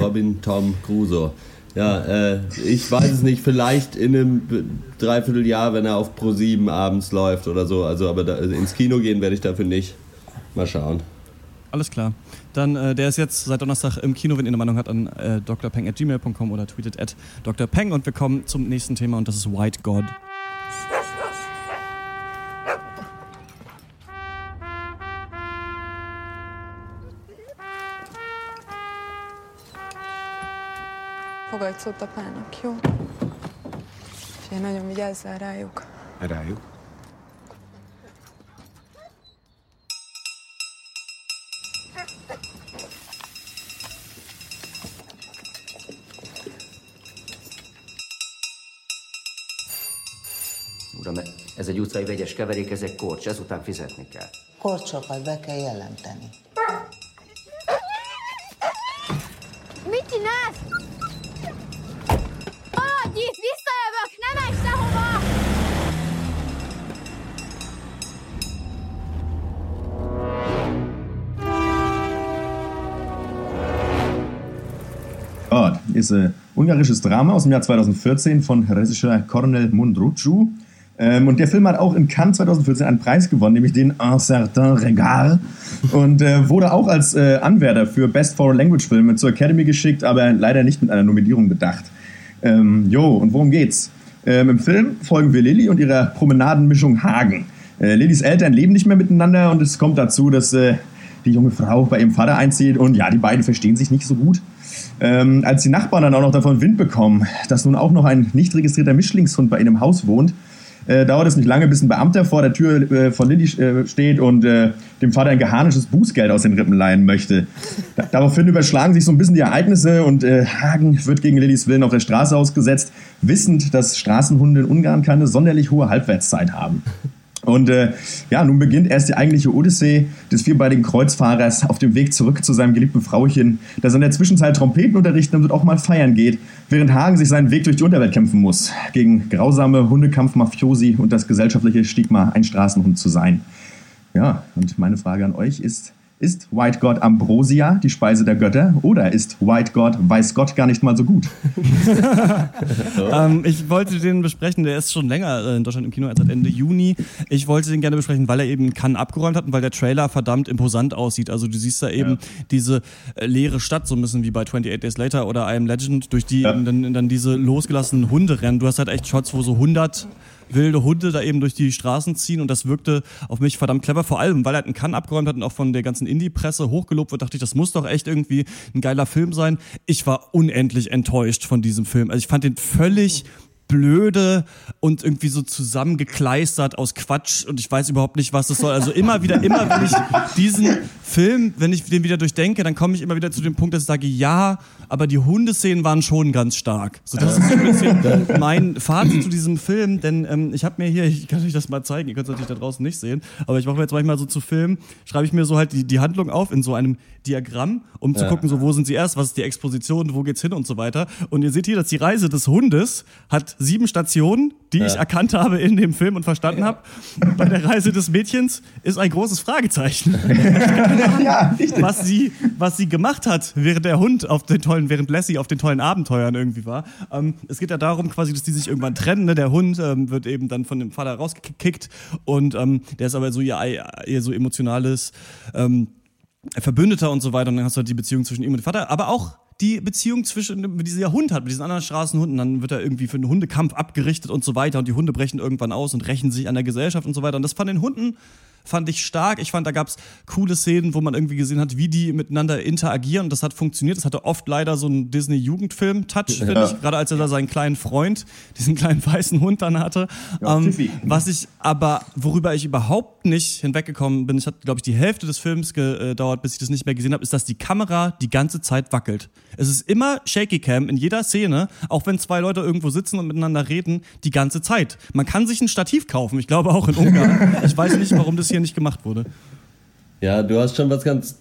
Robin Tom Crusoe. Ja, äh, ich weiß es nicht, vielleicht in einem Dreivierteljahr, wenn er auf Pro 7 abends läuft oder so. Also, aber da, also ins Kino gehen werde ich dafür nicht. Mal schauen. Alles klar. Dann, äh, der ist jetzt seit Donnerstag im Kino, wenn ihr eine Meinung habt, an äh, drpeng.gmail.com oder tweetet at drpeng. Und wir kommen zum nächsten Thema und das ist White God. Szót apának, jó? Én nagyon vigyázzál rájuk. Rájuk? Uram, ez egy utcai vegyes keverék, ez egy korcs, ezután fizetni kell. Korcsokat be kell jelenteni. Ist ein ungarisches Drama aus dem Jahr 2014 von Regisseur Cornel Mundrucu. Ähm, und der Film hat auch in Cannes 2014 einen Preis gewonnen, nämlich den Un certain regard. Und äh, wurde auch als äh, Anwärter für Best Foreign Language Film zur Academy geschickt, aber leider nicht mit einer Nominierung bedacht. Ähm, jo, und worum geht's? Ähm, Im Film folgen wir Lilly und ihrer Promenadenmischung Hagen. Äh, Lillys Eltern leben nicht mehr miteinander und es kommt dazu, dass äh, die junge Frau bei ihrem Vater einzieht und ja, die beiden verstehen sich nicht so gut. Ähm, als die Nachbarn dann auch noch davon Wind bekommen, dass nun auch noch ein nicht registrierter Mischlingshund bei ihnen im Haus wohnt, äh, dauert es nicht lange, bis ein Beamter vor der Tür äh, von Lilly äh, steht und äh, dem Vater ein geharnisches Bußgeld aus den Rippen leihen möchte. Da, daraufhin überschlagen sich so ein bisschen die Ereignisse und äh, Hagen wird gegen Lillys Willen auf der Straße ausgesetzt, wissend, dass Straßenhunde in Ungarn keine sonderlich hohe Halbwertszeit haben. Und äh, ja, nun beginnt erst die eigentliche Odyssee des vierbeinigen Kreuzfahrers auf dem Weg zurück zu seinem geliebten Frauchen, das in der Zwischenzeit Trompeten unterrichten und auch mal feiern geht, während Hagen sich seinen Weg durch die Unterwelt kämpfen muss, gegen grausame Hundekampf-Mafiosi und das gesellschaftliche Stigma, ein Straßenhund zu sein. Ja, und meine Frage an euch ist, ist White God Ambrosia die Speise der Götter oder ist White God weiß Gott gar nicht mal so gut? ähm, ich wollte den besprechen, der ist schon länger äh, in Deutschland im Kino als seit Ende Juni. Ich wollte den gerne besprechen, weil er eben Cannes abgeräumt hat und weil der Trailer verdammt imposant aussieht. Also du siehst da eben ja. diese äh, leere Stadt, so ein bisschen wie bei 28 Days Later oder I Am Legend, durch die ja. dann, dann diese losgelassenen Hunde rennen. Du hast halt echt Shots, wo so 100 wilde Hunde da eben durch die Straßen ziehen und das wirkte auf mich verdammt clever, vor allem, weil er einen Cannes abgeräumt hat und auch von der ganzen Indie-Presse hochgelobt wird, dachte ich, das muss doch echt irgendwie ein geiler Film sein. Ich war unendlich enttäuscht von diesem Film. Also ich fand den völlig blöde und irgendwie so zusammengekleistert aus Quatsch und ich weiß überhaupt nicht, was das soll. Also immer wieder, immer wenn ich diesen Film, wenn ich den wieder durchdenke, dann komme ich immer wieder zu dem Punkt, dass ich sage, ja, aber die Hundeszenen waren schon ganz stark. So, das ist so ein bisschen mein Fazit zu diesem Film, denn ähm, ich habe mir hier, ich kann euch das mal zeigen, ihr könnt es natürlich da draußen nicht sehen, aber ich mache mir jetzt manchmal so zu Filmen, schreibe ich mir so halt die, die Handlung auf in so einem Diagramm, um zu ja. gucken, so wo sind sie erst, was ist die Exposition, wo geht's hin und so weiter. Und ihr seht hier, dass die Reise des Hundes hat sieben Stationen, die ja. ich erkannt habe in dem Film und verstanden ja. habe. Bei der Reise des Mädchens ist ein großes Fragezeichen. ja, was sie, was sie gemacht hat, während der Hund auf den tollen, während Lassie auf den tollen Abenteuern irgendwie war. Ähm, es geht ja darum, quasi, dass die sich irgendwann trennen. Ne? Der Hund ähm, wird eben dann von dem Vater rausgekickt und ähm, der ist aber so ihr, ihr so emotionales ähm, Verbündeter und so weiter. Und dann hast du halt die Beziehung zwischen ihm und dem Vater, aber auch die Beziehung zwischen, die dieser Hund hat, mit diesen anderen Straßenhunden, dann wird er irgendwie für einen Hundekampf abgerichtet und so weiter und die Hunde brechen irgendwann aus und rächen sich an der Gesellschaft und so weiter. Und das von den Hunden fand ich stark. Ich fand, da gab es coole Szenen, wo man irgendwie gesehen hat, wie die miteinander interagieren. Und das hat funktioniert. Das hatte oft leider so einen Disney-Jugendfilm-Touch, finde ja. ich. Gerade als er da seinen kleinen Freund, diesen kleinen weißen Hund dann hatte. Ja, ähm, was ich aber, worüber ich überhaupt nicht hinweggekommen bin, es hat, glaube ich, die Hälfte des Films gedauert, bis ich das nicht mehr gesehen habe, ist, dass die Kamera die ganze Zeit wackelt. Es ist immer Shaky Cam in jeder Szene, auch wenn zwei Leute irgendwo sitzen und miteinander reden, die ganze Zeit. Man kann sich ein Stativ kaufen, ich glaube auch in Ungarn. ich weiß nicht, warum das hier nicht gemacht wurde. Ja, du hast schon was ganz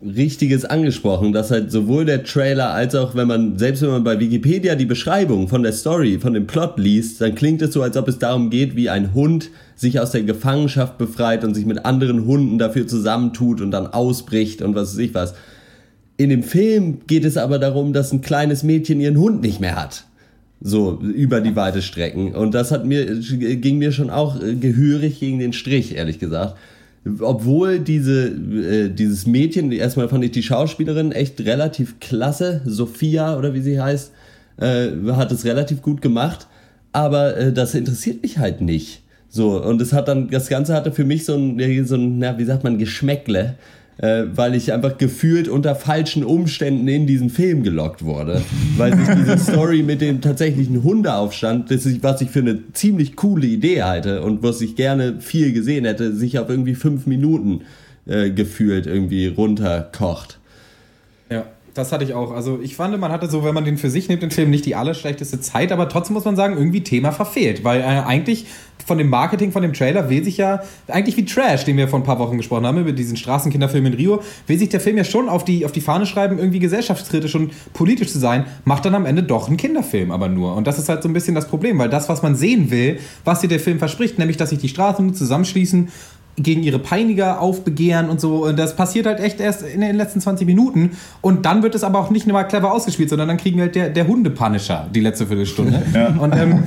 Richtiges angesprochen, dass halt sowohl der Trailer als auch wenn man, selbst wenn man bei Wikipedia die Beschreibung von der Story, von dem Plot liest, dann klingt es so, als ob es darum geht, wie ein Hund sich aus der Gefangenschaft befreit und sich mit anderen Hunden dafür zusammentut und dann ausbricht und was weiß ich was. In dem Film geht es aber darum, dass ein kleines Mädchen ihren Hund nicht mehr hat. So, über die weite Strecken. Und das hat mir, ging mir schon auch äh, gehörig gegen den Strich, ehrlich gesagt. Obwohl diese, äh, dieses Mädchen, erstmal fand ich die Schauspielerin echt relativ klasse, Sophia oder wie sie heißt, äh, hat es relativ gut gemacht, aber äh, das interessiert mich halt nicht. So, und es hat dann, das Ganze hatte für mich so ein, so ein, na, wie sagt man, Geschmäckle äh, weil ich einfach gefühlt unter falschen Umständen in diesen Film gelockt wurde. weil sich diese Story mit dem tatsächlichen Hundeaufstand, das ich, was ich für eine ziemlich coole Idee halte und was ich gerne viel gesehen hätte, sich auf irgendwie fünf Minuten äh, gefühlt irgendwie runterkocht. Ja das hatte ich auch. Also ich fand, man hatte so, wenn man den für sich nimmt, den Film nicht die allerschlechteste Zeit, aber trotzdem muss man sagen, irgendwie Thema verfehlt. Weil äh, eigentlich von dem Marketing, von dem Trailer will sich ja, eigentlich wie Trash, den wir vor ein paar Wochen gesprochen haben, über diesen Straßenkinderfilm in Rio, will sich der Film ja schon auf die, auf die Fahne schreiben, irgendwie gesellschaftskritisch und politisch zu sein, macht dann am Ende doch einen Kinderfilm aber nur. Und das ist halt so ein bisschen das Problem, weil das, was man sehen will, was dir der Film verspricht, nämlich, dass sich die Straßen zusammenschließen gegen ihre Peiniger aufbegehren und so. Und das passiert halt echt erst in den letzten 20 Minuten. Und dann wird es aber auch nicht nur mal clever ausgespielt, sondern dann kriegen wir halt der, der Hundepunisher die letzte Viertelstunde. Ja. Und ähm,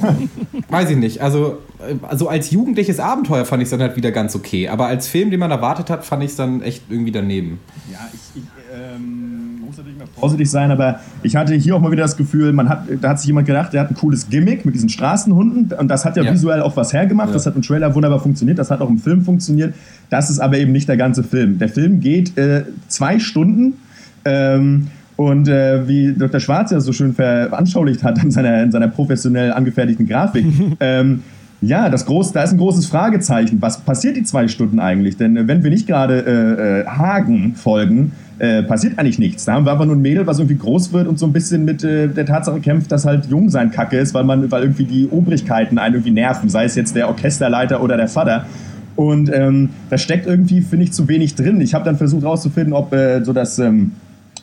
weiß ich nicht. Also, also als jugendliches Abenteuer fand ich es dann halt wieder ganz okay. Aber als Film, den man erwartet hat, fand ich es dann echt irgendwie daneben. Ja, ich, ich ähm, muss natürlich mal vorsichtig sein, aber ich hatte hier auch mal wieder das Gefühl, man hat, da hat sich jemand gedacht, der hat ein cooles Gimmick mit diesen Straßenhunden und das hat ja, ja. visuell auch was hergemacht. Ja. Das hat im Trailer wunderbar funktioniert, das hat auch im Film funktioniert. Das ist aber eben nicht der ganze Film. Der Film geht äh, zwei Stunden. Ähm, und äh, wie Dr. Schwarz ja so schön veranschaulicht hat in seiner, in seiner professionell angefertigten Grafik, ähm, Ja, das groß, da ist ein großes Fragezeichen. Was passiert die zwei Stunden eigentlich? Denn äh, wenn wir nicht gerade äh, äh, Hagen folgen, äh, passiert eigentlich nichts. Da haben wir einfach nur ein Mädel, was irgendwie groß wird und so ein bisschen mit äh, der Tatsache kämpft, dass halt jung sein Kacke ist, weil man, weil irgendwie die Obrigkeiten einen irgendwie nerven, sei es jetzt der Orchesterleiter oder der Vater. Und ähm, da steckt irgendwie, finde ich, zu wenig drin. Ich habe dann versucht herauszufinden, ob äh, so das, ähm,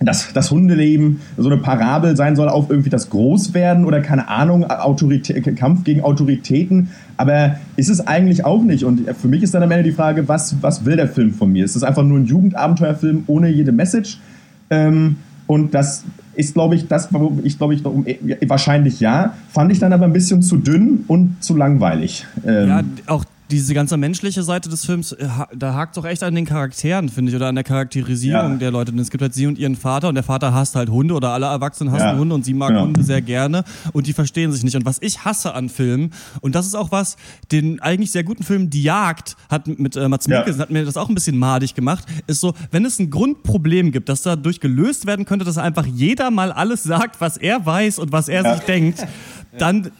das, das Hundeleben so eine Parabel sein soll auf irgendwie das Großwerden oder keine Ahnung, Autoritä Kampf gegen Autoritäten. Aber ist es eigentlich auch nicht. Und für mich ist dann am Ende die Frage, was, was will der Film von mir? Ist das einfach nur ein Jugendabenteuerfilm ohne jede Message? Ähm, und das ist, glaube ich, das, warum ich glaube ich, wahrscheinlich ja. Fand ich dann aber ein bisschen zu dünn und zu langweilig. Ähm, ja, auch diese ganze menschliche Seite des Films, äh, da hakt doch echt an den Charakteren, finde ich, oder an der Charakterisierung ja. der Leute. Denn es gibt halt sie und ihren Vater und der Vater hasst halt Hunde oder alle Erwachsenen hassen ja. Hunde und sie mag ja. Hunde sehr gerne und die verstehen sich nicht. Und was ich hasse an Filmen, und das ist auch was, den eigentlich sehr guten Film Die Jagd hat mit äh, Mats Mikkelsen, hat mir das auch ein bisschen madig gemacht, ist so, wenn es ein Grundproblem gibt, das dadurch gelöst werden könnte, dass einfach jeder mal alles sagt, was er weiß und was er sich denkt, dann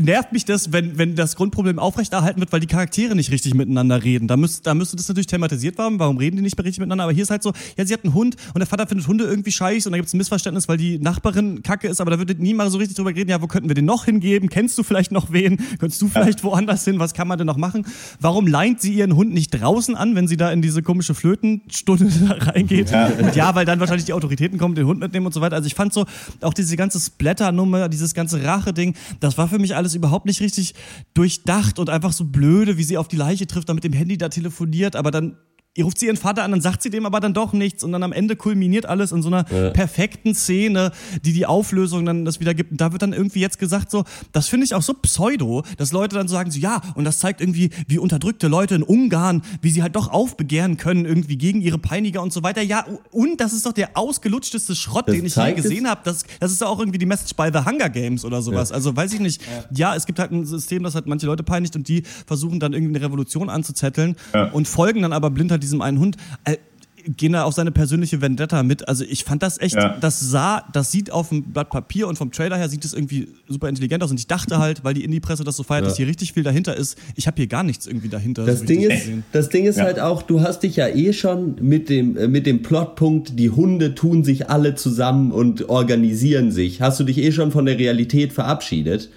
nervt mich das, wenn, wenn das Grundproblem aufrechterhalten wird, weil die Charaktere nicht richtig miteinander reden. Da, müsst, da müsste das natürlich thematisiert werden. Warum reden die nicht mehr richtig miteinander? Aber hier ist halt so, ja, sie hat einen Hund und der Vater findet Hunde irgendwie scheiße und da gibt es ein Missverständnis, weil die Nachbarin kacke ist, aber da wird nie mal so richtig drüber reden, ja, wo könnten wir den noch hingeben? Kennst du vielleicht noch wen? Könntest du vielleicht woanders hin? Was kann man denn noch machen? Warum leint sie ihren Hund nicht draußen an, wenn sie da in diese komische Flötenstunde da reingeht? Ja. Und ja, weil dann wahrscheinlich die Autoritäten kommen, den Hund mitnehmen und so weiter. Also ich fand so, auch diese ganze Splatter-Nummer, dieses ganze Rache-Ding, das war für mich alles überhaupt nicht richtig durchdacht und einfach so blöde, wie sie auf die Leiche trifft, dann mit dem Handy da telefoniert, aber dann ihr ruft sie ihren Vater an, dann sagt sie dem aber dann doch nichts und dann am Ende kulminiert alles in so einer ja. perfekten Szene, die die Auflösung dann das wieder gibt. Und da wird dann irgendwie jetzt gesagt so, das finde ich auch so pseudo, dass Leute dann sagen so, ja, und das zeigt irgendwie, wie unterdrückte Leute in Ungarn, wie sie halt doch aufbegehren können irgendwie gegen ihre Peiniger und so weiter. Ja, und das ist doch der ausgelutschteste Schrott, das den ich je gesehen habe. Das, das ist doch auch irgendwie die Message bei The Hunger Games oder sowas. Ja. Also weiß ich nicht. Ja. ja. es gibt halt ein System, das halt manche Leute peinigt und die versuchen dann irgendwie eine Revolution anzuzetteln und folgen dann aber blind halt diesem einen Hund. Äh, gehen da auf seine persönliche Vendetta mit. Also ich fand das echt, ja. das sah, das sieht auf dem Blatt Papier und vom Trailer her sieht es irgendwie super intelligent aus. Und ich dachte halt, weil die Indie-Presse das so feiert, ja. dass hier richtig viel dahinter ist, ich habe hier gar nichts irgendwie dahinter. Das, so Ding, ist, das Ding ist ja. halt auch, du hast dich ja eh schon mit dem, äh, mit dem Plotpunkt, die Hunde tun sich alle zusammen und organisieren sich, hast du dich eh schon von der Realität verabschiedet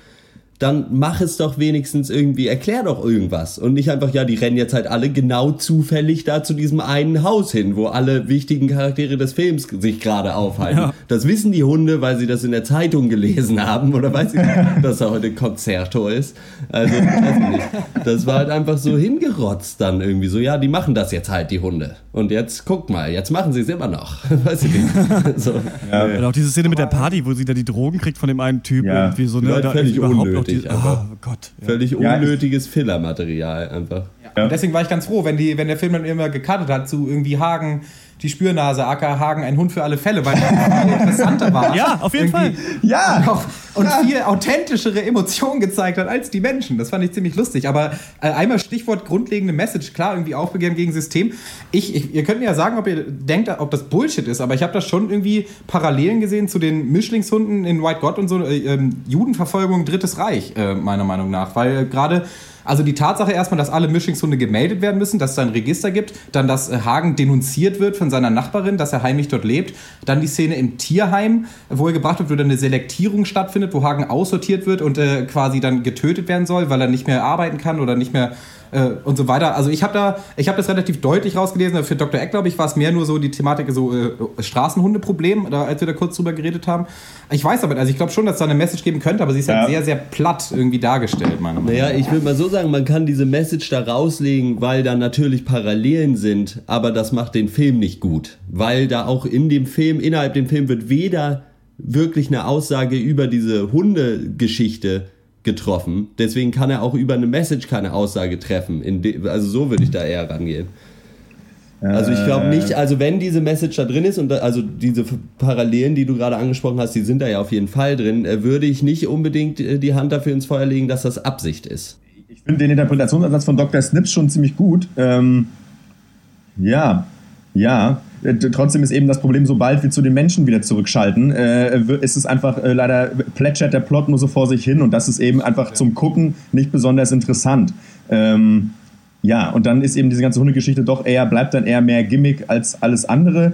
dann mach es doch wenigstens irgendwie, erklär doch irgendwas. Und nicht einfach, ja, die rennen jetzt halt alle genau zufällig da zu diesem einen Haus hin, wo alle wichtigen Charaktere des Films sich gerade aufhalten. Ja. Das wissen die Hunde, weil sie das in der Zeitung gelesen haben oder weil sie, dass da heute Konzerto ist. Also, weiß ich nicht. Das war halt einfach so hingerotzt dann irgendwie so, ja, die machen das jetzt halt, die Hunde. Und jetzt, guck mal, jetzt machen sie es immer noch. weiß ich nicht. So. Ja. Und auch diese Szene mit der Party, wo sie da die Drogen kriegt von dem einen Typen. Ja. Irgendwie so, ne, da völlig unnötig unnötig. Einfach. Oh Gott. Ja. Völlig unnötiges Fillermaterial einfach. Ja. Und deswegen war ich ganz froh, wenn, die, wenn der Film dann immer gekartet hat zu irgendwie Hagen, die Spürnase, Acker, Hagen, ein Hund für alle Fälle, weil das viel interessanter war. Ja, auf jeden Fall. Ja. Und, auch, und ja. viel authentischere Emotionen gezeigt hat als die Menschen. Das fand ich ziemlich lustig. Aber äh, einmal Stichwort grundlegende Message, klar, irgendwie Aufbegehren gegen System. Ich, ich, ihr könnt mir ja sagen, ob ihr denkt, ob das Bullshit ist, aber ich habe da schon irgendwie Parallelen gesehen zu den Mischlingshunden in White God und so, äh, ähm, Judenverfolgung, Drittes Reich, äh, meiner Meinung nach. Weil gerade also die Tatsache erstmal, dass alle Mischlingshunde gemeldet werden müssen, dass es ein Register gibt, dann, dass äh, Hagen denunziert wird von seiner Nachbarin, dass er heimlich dort lebt, dann die Szene im Tierheim, wo er gebracht wird, wo dann eine Selektierung stattfindet, wo Hagen aussortiert wird und äh, quasi dann getötet werden soll, weil er nicht mehr arbeiten kann oder nicht mehr äh, und so weiter. Also ich habe da, ich habe das relativ deutlich rausgelesen. Für Dr. Eck, glaube ich, war es mehr nur so die Thematik so äh, Straßenhundeproblem, da, als wir da kurz drüber geredet haben. Ich weiß aber, also ich glaube schon, dass da eine Message geben könnte, aber sie ist halt ja. halt sehr, sehr platt irgendwie dargestellt, meiner Meinung nach. Naja, ich würde mal so sagen, man kann diese Message da rauslegen, weil da natürlich Parallelen sind, aber das macht den Film nicht gut. Weil da auch in dem Film, innerhalb dem Film wird weder wirklich eine Aussage über diese Hundegeschichte getroffen. Deswegen kann er auch über eine Message keine Aussage treffen. also so würde ich da eher rangehen. Also ich glaube nicht, also wenn diese Message da drin ist und da, also diese Parallelen, die du gerade angesprochen hast, die sind da ja auf jeden Fall drin, äh, würde ich nicht unbedingt äh, die Hand dafür ins Feuer legen, dass das Absicht ist. Ich finde den Interpretationsansatz von Dr. Snips schon ziemlich gut. Ähm, ja, ja. Äh, trotzdem ist eben das Problem, sobald wir zu den Menschen wieder zurückschalten, äh, ist es einfach äh, leider plätschert der Plot nur so vor sich hin und das ist eben einfach zum Gucken nicht besonders interessant. Ähm, ja, und dann ist eben diese ganze Hundegeschichte doch eher, bleibt dann eher mehr Gimmick als alles andere.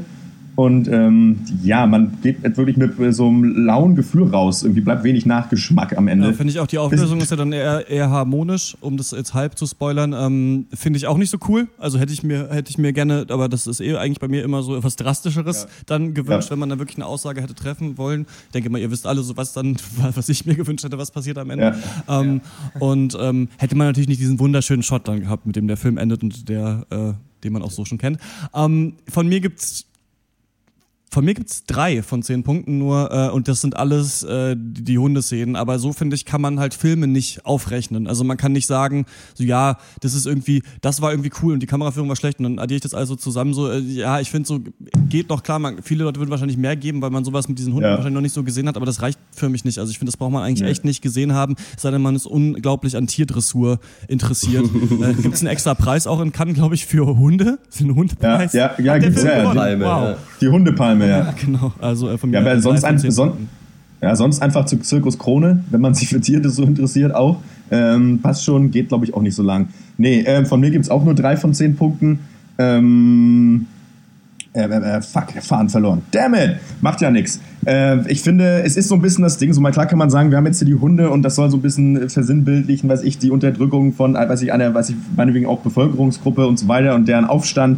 Und ähm, ja, man geht wirklich mit so einem lauen Gefühl raus. Irgendwie bleibt wenig Nachgeschmack am Ende. Ja, finde ich auch, die Auflösung ist ja dann eher, eher harmonisch, um das jetzt halb zu spoilern. Ähm, finde ich auch nicht so cool. Also hätte ich mir, hätte ich mir gerne, aber das ist eh eigentlich bei mir immer so etwas Drastischeres dann gewünscht, Ja. wenn man da wirklich eine Aussage hätte treffen wollen. Ich denke mal, ihr wisst alle so, was dann, was ich mir gewünscht hätte, was passiert am Ende. Ähm, Und ähm, hätte man natürlich nicht diesen wunderschönen Shot dann gehabt, mit dem der Film endet und der, äh, den man auch so schon kennt. Ähm, von mir gibt's von mir gibt's drei von zehn Punkten nur äh, und das sind alles äh, die, die Hundeszenen. Aber so finde ich, kann man halt Filme nicht aufrechnen. Also man kann nicht sagen, so ja, das ist irgendwie, das war irgendwie cool und die Kameraführung war schlecht und dann addiere ich das also zusammen. So äh, ja, ich finde so geht noch klar. Man, viele Leute würden wahrscheinlich mehr geben, weil man sowas mit diesen Hunden Ja. wahrscheinlich noch nicht so gesehen hat. Aber das reicht für mich nicht. Also ich finde, das braucht man eigentlich Nee. echt nicht gesehen haben. Es sei denn, man ist unglaublich an Tierdressur interessiert. äh, gibt's einen extra Preis auch in Cannes, glaube ich, für Hunde? Ja, Hundepreis? ja, ja, der gibt's ja. Palme, wow. ja. Die Hundepalme, ja. Genau, also äh, von mir. Ja, aber sonst, ein, son, ja, sonst einfach zu Zirkus Krone, wenn man sich für Tiere so interessiert auch. Ähm, passt schon, geht glaube ich auch nicht so lang. Nee, ähm, von mir gibt es auch nur drei von zehn Punkten. Ähm, äh, äh, äh, fuck, Fahren verloren. Damn it! Macht ja nichts. Äh, ich finde, es ist so ein bisschen das Ding. So mal klar kann man sagen, wir haben jetzt hier die Hunde und das soll so ein bisschen versinnbildlichen, weiß ich, die Unterdrückung von, äh, weiß ich, einer, weiß ich, meinetwegen auch Bevölkerungsgruppe und so weiter und deren Aufstand.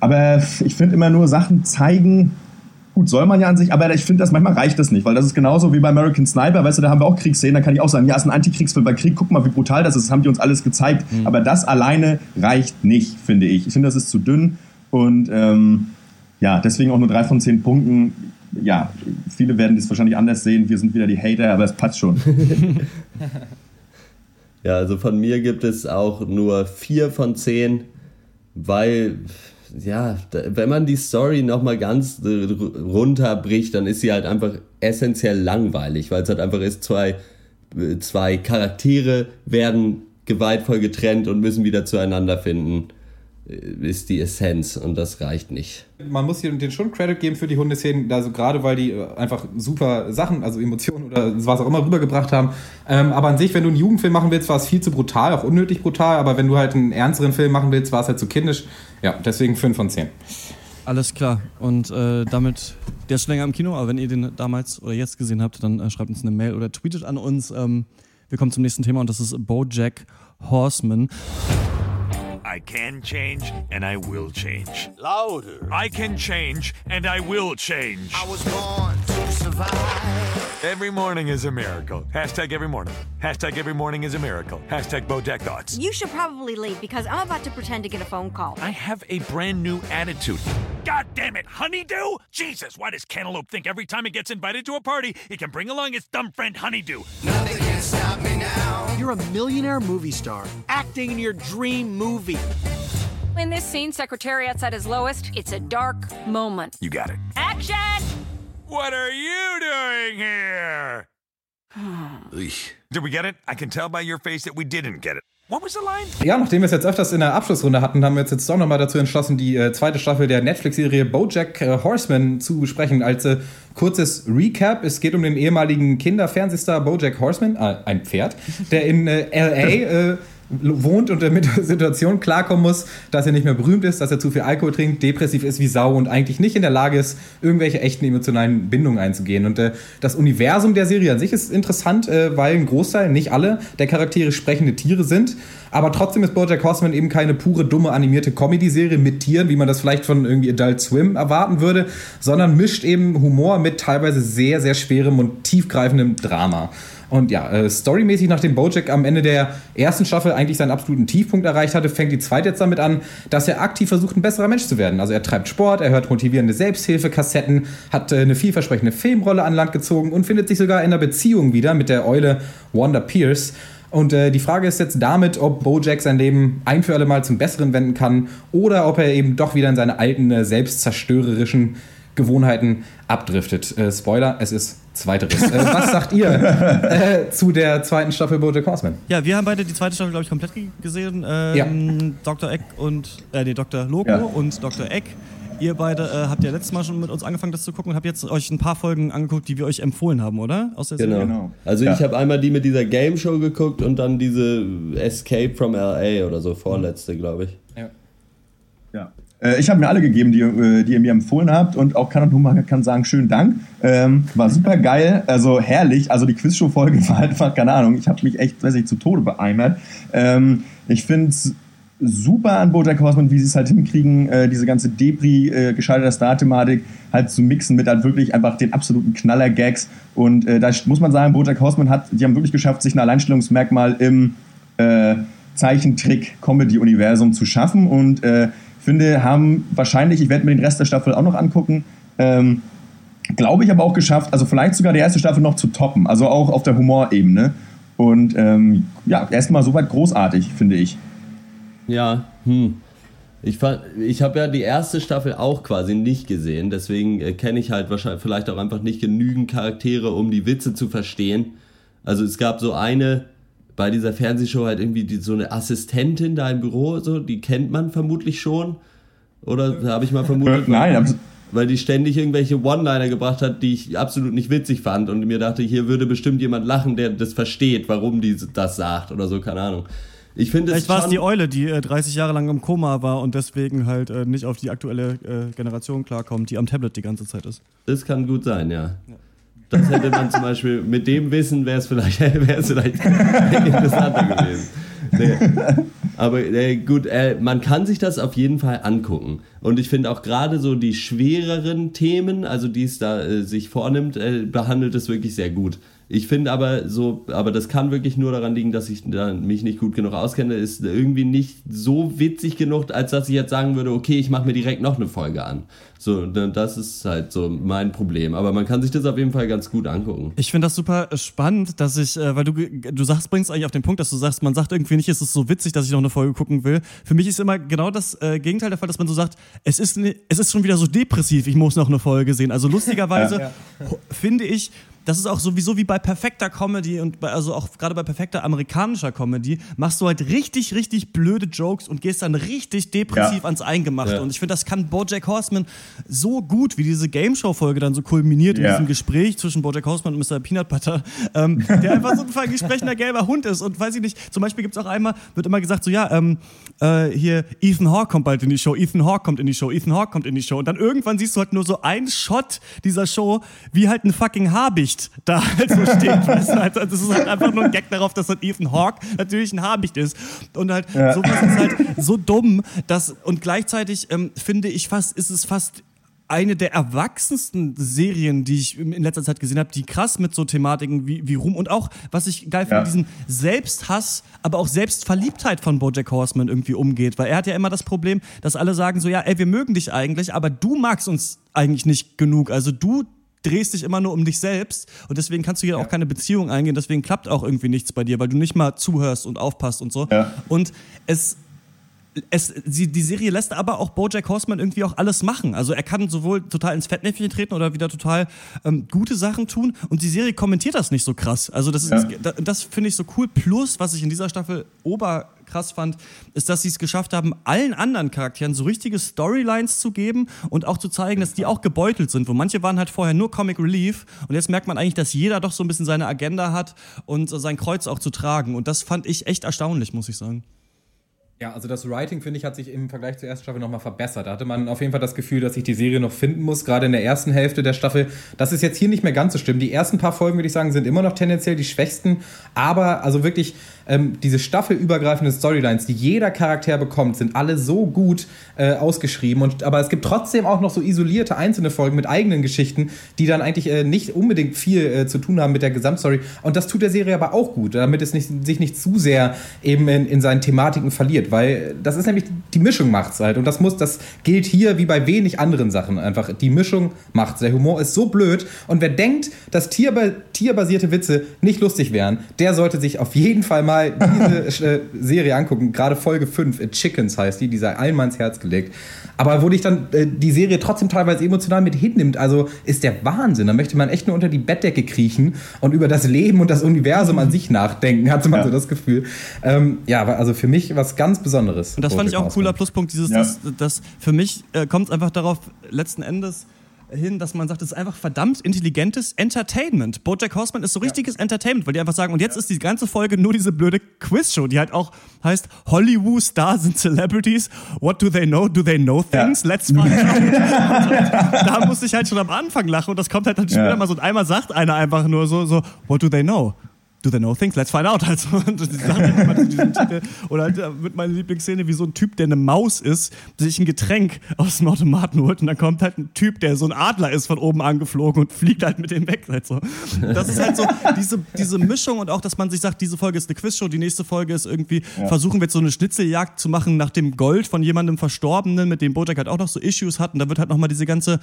Aber ich finde immer nur Sachen zeigen, Gut, soll man ja an sich, aber ich finde, das manchmal reicht das nicht, weil das ist genauso wie bei American Sniper, weißt du, da haben wir auch Kriegsszenen, da kann ich auch sagen, ja, ist ein Antikriegsfilm bei Krieg, guck mal, wie brutal das ist, das haben die uns alles gezeigt. Aber das alleine reicht nicht, finde ich. Ich finde, das ist zu dünn und ähm, ja, deswegen auch nur drei von zehn Punkten. Ja, viele werden das wahrscheinlich anders sehen, wir sind wieder die Hater, aber es passt schon. Ja, also von mir gibt es auch nur vier von zehn, weil, ja, wenn man die Story nochmal ganz runterbricht, dann ist sie halt einfach essentiell langweilig, weil es halt einfach ist, zwei, äh, zwei Charaktere werden gewaltvoll getrennt und müssen wieder zueinander finden, ist die Essenz und das reicht nicht. Man muss hier den schon Credit geben für die Hundeszenen, also gerade weil die äh, einfach super Sachen, also Emotionen oder was auch immer rübergebracht haben. Ähm, aber an sich, wenn du einen Jugendfilm machen willst, war es viel zu brutal, auch unnötig brutal. Aber wenn du halt einen ernsteren Film machen willst, war es halt zu kindisch. Ja, deswegen 5 von 10. Alles klar. Und äh, damit, der ist schon länger im Kino, aber wenn ihr den damals oder jetzt gesehen habt, dann äh, schreibt uns eine Mail oder tweetet an uns. Ähm, wir kommen zum nächsten Thema und das ist Bojack Horseman. I can change and I will change. Louder. I can change and I will change. I was born to survive. Every morning is a miracle. Hashtag every morning. Hashtag every morning is a miracle. Hashtag Bojack Thoughts. You should probably leave because I'm about to pretend to get a phone call. I have a brand new attitude. God damn it, Honeydew! Jesus, why does Cantaloupe think every time it gets invited to a party, it can bring along its dumb friend Honeydew? Nothing can stop me now. You're a millionaire movie star, acting in your dream movie. In this scene, Secretariat's at his lowest. It's a dark moment. You got it. Action! What are you doing here? Hmm. Did we get it? I can tell by your face that we didn't get it. Ja, nachdem wir es jetzt öfters in der Abschlussrunde hatten, haben wir uns jetzt doch nochmal dazu entschlossen, die äh, zweite Staffel der Netflix-Serie Bojack äh, Horseman zu besprechen. Als äh, kurzes Recap, es geht um den ehemaligen Kinderfernsehstar Bojack Horseman, äh, ein Pferd, der in äh, L.A. Wohnt und mit der Situation klarkommen muss, dass er nicht mehr berühmt ist, dass er zu viel Alkohol trinkt, depressiv ist wie Sau und eigentlich nicht in der Lage ist, irgendwelche echten emotionalen Bindungen einzugehen. Und äh, das Universum der Serie an sich ist interessant, äh, weil ein Großteil, nicht alle, der Charaktere sprechende Tiere sind. Aber trotzdem ist BoJack Horseman eben keine pure, dumme, animierte Comedy-Serie mit Tieren, wie man das vielleicht von irgendwie Adult Swim erwarten würde, sondern mischt eben Humor mit teilweise sehr, sehr schwerem und tiefgreifendem Drama. Und ja, äh, storymäßig, nachdem Bojack am Ende der ersten Staffel eigentlich seinen absoluten Tiefpunkt erreicht hatte, fängt die zweite jetzt damit an, dass er aktiv versucht, ein besserer Mensch zu werden. Also er treibt Sport, er hört motivierende Selbsthilfekassetten, hat äh, eine vielversprechende Filmrolle an Land gezogen und findet sich sogar in einer Beziehung wieder mit der Eule Wanda Pierce. Und äh, die Frage ist jetzt damit, ob Bojack sein Leben ein für alle Mal zum Besseren wenden kann oder ob er eben doch wieder in seine alten, äh, selbstzerstörerischen Gewohnheiten abdriftet. Äh, Spoiler, es ist Zweiteres. äh, was sagt ihr äh, zu der zweiten Staffel Bojack Horseman? Ja, wir haben beide die zweite Staffel, glaube ich, komplett ge- gesehen. Ähm, Ja. Dr. Eck und, äh, nee, Dr. Loco Ja. und Dr. Eck. Ihr beide äh, habt ja letztes Mal schon mit uns angefangen, das zu gucken und habt jetzt euch ein paar Folgen angeguckt, die wir euch empfohlen haben, oder? Aus der genau. Serie? Also ja. ich habe einmal die mit dieser Game Show geguckt und dann diese Escape from LA oder so, vorletzte, glaube ich. Ja. Ja. Äh, ich habe mir alle gegeben, die, äh, die ihr mir empfohlen habt und auch kann und kann sagen, schönen Dank. Ähm, war super geil, also herrlich. Also die Quizshow-Folge war einfach, keine Ahnung, ich habe mich echt, weiß ich, zu Tode beeimert. Ähm, ich finde es super an Bojack Horseman, wie sie es halt hinkriegen, äh, diese ganze Debris, äh, gescheiterter Star-Thematik halt zu mixen mit halt wirklich einfach den absoluten Knaller-Gags. Und äh, da muss man sagen, Bojack Horseman hat, die haben wirklich geschafft, sich ein Alleinstellungsmerkmal im äh, Zeichentrick-Comedy-Universum zu schaffen und äh, finde, haben wahrscheinlich, ich werde mir den Rest der Staffel auch noch angucken, ähm, glaube ich aber auch geschafft, also vielleicht sogar die erste Staffel noch zu toppen, also auch auf der Humorebene. Und ähm, ja, erstmal soweit großartig, finde ich. Ja, hm. Ich, ich habe ja die erste Staffel auch quasi nicht gesehen, deswegen äh, kenne ich halt wahrscheinlich vielleicht auch einfach nicht genügend Charaktere, um die Witze zu verstehen. Also es gab so eine bei dieser Fernsehshow halt irgendwie die, so eine Assistentin da im Büro, so die kennt man vermutlich schon. Oder habe ich mal vermutet? Nein, weil die ständig irgendwelche One-Liner gebracht hat, die ich absolut nicht witzig fand und mir dachte, hier würde bestimmt jemand lachen, der das versteht, warum die das sagt oder so, keine Ahnung. Ich finde Vielleicht war es die Eule, die äh, 30 Jahre lang im Koma war und deswegen halt äh, nicht auf die aktuelle äh, Generation klarkommt, die am Tablet die ganze Zeit ist. Das kann gut sein, ja. ja. Das hätte man zum Beispiel, mit dem Wissen wäre es vielleicht, wär's vielleicht interessanter gewesen. Nee. Aber äh, gut, äh, man kann sich das auf jeden Fall angucken. Und ich finde auch gerade so die schwereren Themen, also die es da äh, sich vornimmt, äh, behandelt es wirklich sehr gut. Ich finde aber so, aber das kann wirklich nur daran liegen, dass ich da mich nicht gut genug auskenne, ist irgendwie nicht so witzig genug, als dass ich jetzt sagen würde, okay, ich mache mir direkt noch eine Folge an. So, das ist halt so mein Problem. Aber man kann sich das auf jeden Fall ganz gut angucken. Ich finde das super spannend, dass ich, äh, weil du, du sagst, bringst eigentlich auf den Punkt, dass du sagst, man sagt irgendwie nicht, es ist so witzig, dass ich noch eine Folge gucken will. Für mich ist immer genau das äh, Gegenteil der Fall, dass man so sagt, es ist, es ist schon wieder so depressiv, ich muss noch eine Folge sehen. Also lustigerweise ja, ja. finde ich, das ist auch sowieso wie bei perfekter Comedy und bei, also auch gerade bei perfekter amerikanischer Comedy, machst du halt richtig, richtig blöde Jokes und gehst dann richtig depressiv ja. ans Eingemachte. Ja. Und ich finde, das kann Bojack Horseman so gut, wie diese Game Show-Folge dann so kulminiert ja. in diesem Gespräch zwischen Bojack Horseman und Mr. Peanut Butter, ähm, der einfach so ein vergesprechender gelber Hund ist. Und weiß ich nicht, zum Beispiel gibt es auch einmal, wird immer gesagt, so ja, ähm, äh, hier, Ethan Hawke kommt bald in die Show, Ethan Hawke kommt in die Show, Ethan Hawke kommt in die Show. Und dann irgendwann siehst du halt nur so einen Shot dieser Show, wie halt ein fucking Habicht da halt so steht. weißt du, halt, das ist halt einfach nur ein Gag darauf, dass halt Ethan Hawke natürlich ein Habicht ist. Und halt ja. sowas ist halt so dumm, dass und gleichzeitig ähm, finde ich fast, ist es fast eine der erwachsensten Serien, die ich in letzter Zeit gesehen habe, die krass mit so Thematiken wie, wie Ruhm und auch, was ich geil finde, ja. diesen Selbsthass, aber auch Selbstverliebtheit von Bojack Horseman irgendwie umgeht. Weil er hat ja immer das Problem, dass alle sagen so, ja, ey, wir mögen dich eigentlich, aber du magst uns eigentlich nicht genug. Also du drehst dich immer nur um dich selbst und deswegen kannst du hier ja. auch keine Beziehung eingehen, deswegen klappt auch irgendwie nichts bei dir, weil du nicht mal zuhörst und aufpasst und so. Ja. Und es es, sie, die Serie lässt aber auch Bojack Horseman irgendwie auch alles machen. Also er kann sowohl total ins Fettnäpfchen treten oder wieder total ähm, gute Sachen tun und die Serie kommentiert das nicht so krass. Also das, ja. das, das finde ich so cool. Plus, was ich in dieser Staffel oberkrass fand, ist, dass sie es geschafft haben, allen anderen Charakteren so richtige Storylines zu geben und auch zu zeigen, dass die auch gebeutelt sind. Wo manche waren halt vorher nur Comic Relief und jetzt merkt man eigentlich, dass jeder doch so ein bisschen seine Agenda hat und sein Kreuz auch zu tragen. Und das fand ich echt erstaunlich, muss ich sagen. Ja, also das Writing, finde ich, hat sich im Vergleich zur ersten Staffel nochmal verbessert. Da hatte man auf jeden Fall das Gefühl, dass sich die Serie noch finden muss, gerade in der ersten Hälfte der Staffel. Das ist jetzt hier nicht mehr ganz so schlimm. Die ersten paar Folgen, würde ich sagen, sind immer noch tendenziell die schwächsten. Aber also wirklich ähm, diese staffelübergreifenden Storylines, die jeder Charakter bekommt, sind alle so gut äh, ausgeschrieben. Und, aber es gibt trotzdem auch noch so isolierte einzelne Folgen mit eigenen Geschichten, die dann eigentlich äh, nicht unbedingt viel äh, zu tun haben mit der Gesamtstory. Und das tut der Serie aber auch gut, damit es nicht, sich nicht zu sehr eben in, in seinen Thematiken verliert. Weil das ist nämlich die Mischung macht's halt. Und das muss, das gilt hier wie bei wenig anderen Sachen einfach. Die Mischung macht's. Der Humor ist so blöd. Und wer denkt, dass tierba tierbasierte Witze nicht lustig wären, der sollte sich auf jeden Fall mal mal diese äh, Serie angucken, gerade Folge 5, It Chickens heißt die, die sei allen mal ins Herz gelegt. Aber wo dich dann äh, die Serie trotzdem teilweise emotional mit hinnimmt, also ist der Wahnsinn. Da möchte man echt nur unter die Bettdecke kriechen und über das Leben und das Universum an sich nachdenken, hatte man ja. so das Gefühl. Ähm, ja, also für mich was ganz Besonderes. Und das fand ich auch ein cooler Pluspunkt, dieses, Ja. das, das für mich äh, kommt es einfach darauf, letzten Endes hin, dass man sagt, es ist einfach verdammt intelligentes Entertainment. Bojack Horseman ist so richtiges Entertainment, weil die einfach sagen, und jetzt ist die ganze Folge nur diese blöde Quizshow, die halt auch heißt Hollywood Stars and Celebrities. What do they know? Do they know things? Let's find out. da musste ich halt schon am Anfang lachen und das kommt halt dann später Ja. mal so und einmal sagt einer einfach nur so, so What do they know? Do they know things? Let's find out. Also. Oder halt äh, mit meiner Lieblingsszene, wie so ein Typ, der eine Maus ist, sich ein Getränk aus dem Automaten holt und dann kommt halt ein Typ, der so ein Adler ist, von oben angeflogen und fliegt halt mit dem weg. Halt so. Das ist halt so diese, diese Mischung und auch, dass man sich sagt, diese Folge ist eine Quizshow, die nächste Folge ist irgendwie, versuchen wir jetzt so eine Schnitzeljagd zu machen nach dem Gold von jemandem Verstorbenen, mit dem Bojack halt auch noch so Issues hat und da wird halt nochmal diese ganze,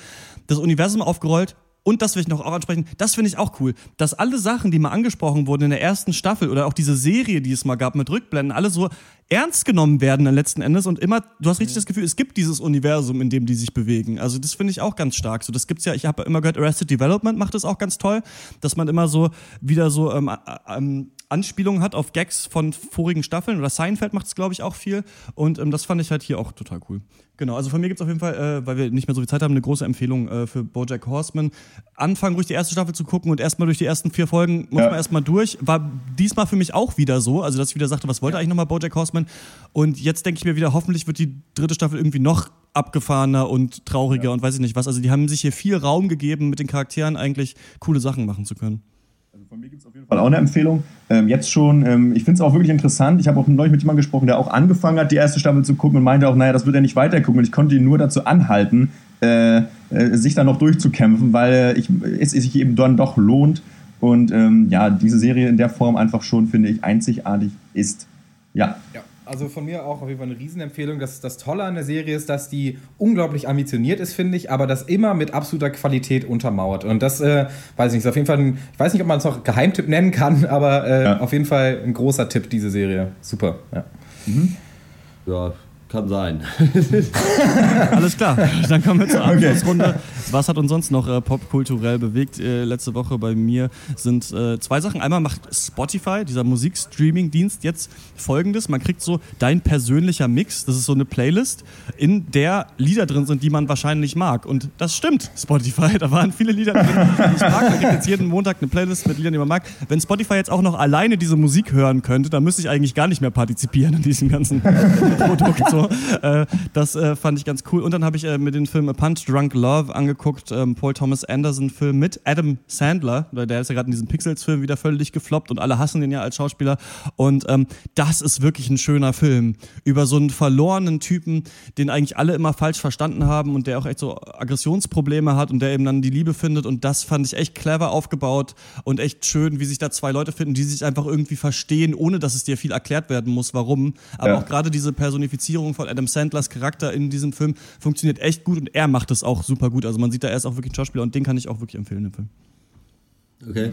das Universum aufgerollt. Und das will ich noch auch ansprechen, das finde ich auch cool, dass alle Sachen, die mal angesprochen wurden in der ersten Staffel oder auch diese Serie, die es mal gab mit Rückblenden, alle so ernst genommen werden dann letzten Endes und immer, du hast richtig das Gefühl, es gibt dieses Universum, in dem die sich bewegen. Also das finde ich auch ganz stark. So, das gibt's ja, ich habe immer gehört, Arrested Development macht das auch ganz toll, dass man immer so wieder so ähm, ähm, Anspielungen hat auf Gags von vorigen Staffeln oder Seinfeld macht es, glaube ich, auch viel. Und ähm, das fand ich halt hier auch total cool. Genau, also von mir gibt's auf jeden Fall, äh, weil wir nicht mehr so viel Zeit haben, eine große Empfehlung äh, für Bojack Horseman. Anfangen ruhig die erste Staffel zu gucken und erstmal durch die ersten vier Folgen muss Ja. man erstmal durch. War diesmal für mich auch wieder so, also dass ich wieder sagte, was wollte eigentlich nochmal Bojack Horseman? Und jetzt denke ich mir wieder, hoffentlich wird die dritte Staffel irgendwie noch abgefahrener und trauriger und weiß ich nicht was. Also die haben sich hier viel Raum gegeben, mit den Charakteren eigentlich coole Sachen machen zu können. Von mir gibt es auf jeden Fall auch eine Empfehlung. Ähm, jetzt schon, ähm, ich finde es auch wirklich interessant. Ich habe auch neulich mit jemandem gesprochen, der auch angefangen hat, die erste Staffel zu gucken und meinte auch, naja, das wird er nicht weitergucken. Und ich konnte ihn nur dazu anhalten, äh, äh, sich da noch durchzukämpfen, weil äh, ich, es sich eben dann doch lohnt. Und ähm, ja, diese Serie in der Form einfach schon, finde ich, einzigartig ist. Ja. Ja, also von mir auch auf jeden Fall eine Riesenempfehlung. Das, das Tolle an der Serie ist, dass die unglaublich ambitioniert ist, finde ich, aber das immer mit absoluter Qualität untermauert. Und das, äh, weiß ich nicht, ist auf jeden Fall ein, ich weiß nicht, ob man es noch Geheimtipp nennen kann, aber äh, Ja. auf jeden Fall ein großer Tipp, diese Serie. Super, ja. Ja, kann sein. Alles klar, dann kommen wir zur Abschlussrunde. Was hat uns sonst noch äh, popkulturell bewegt? Äh, letzte Woche bei mir sind äh, zwei Sachen. Einmal macht Spotify, dieser Musikstreaming-Dienst, jetzt folgendes. Man kriegt so dein persönlicher Mix. Das ist so eine Playlist, in der Lieder drin sind, die man wahrscheinlich mag. Und das stimmt, Spotify. Da waren viele Lieder drin, die ich mag. Man kriegt jetzt jeden Montag eine Playlist mit Liedern, die man mag. Wenn Spotify jetzt auch noch alleine diese Musik hören könnte, dann müsste ich eigentlich gar nicht mehr partizipieren in diesem ganzen Produkt. So. Äh, das äh, fand ich ganz cool. Und dann habe ich äh, mir den Film A Punch Drunk Love angeguckt, ähm, Paul Thomas Anderson Film mit Adam Sandler. Der ist ja gerade in diesem Pixels-Film wieder völlig gefloppt und alle hassen den ja als Schauspieler. Und ähm, das ist wirklich ein schöner Film über so einen verlorenen Typen, den eigentlich alle immer falsch verstanden haben und der auch echt so Aggressionsprobleme hat und der eben dann die Liebe findet. Und das fand ich echt clever aufgebaut und echt schön, wie sich da zwei Leute finden, die sich einfach irgendwie verstehen, ohne dass es dir viel erklärt werden muss, warum. Aber Ja. auch gerade diese Personifizierung von Adam Sandlers Charakter in diesem Film funktioniert echt gut und er macht es auch super gut. Also man sieht da, er ist auch wirklich ein Schauspieler und den kann ich auch wirklich empfehlen, den Film. Okay.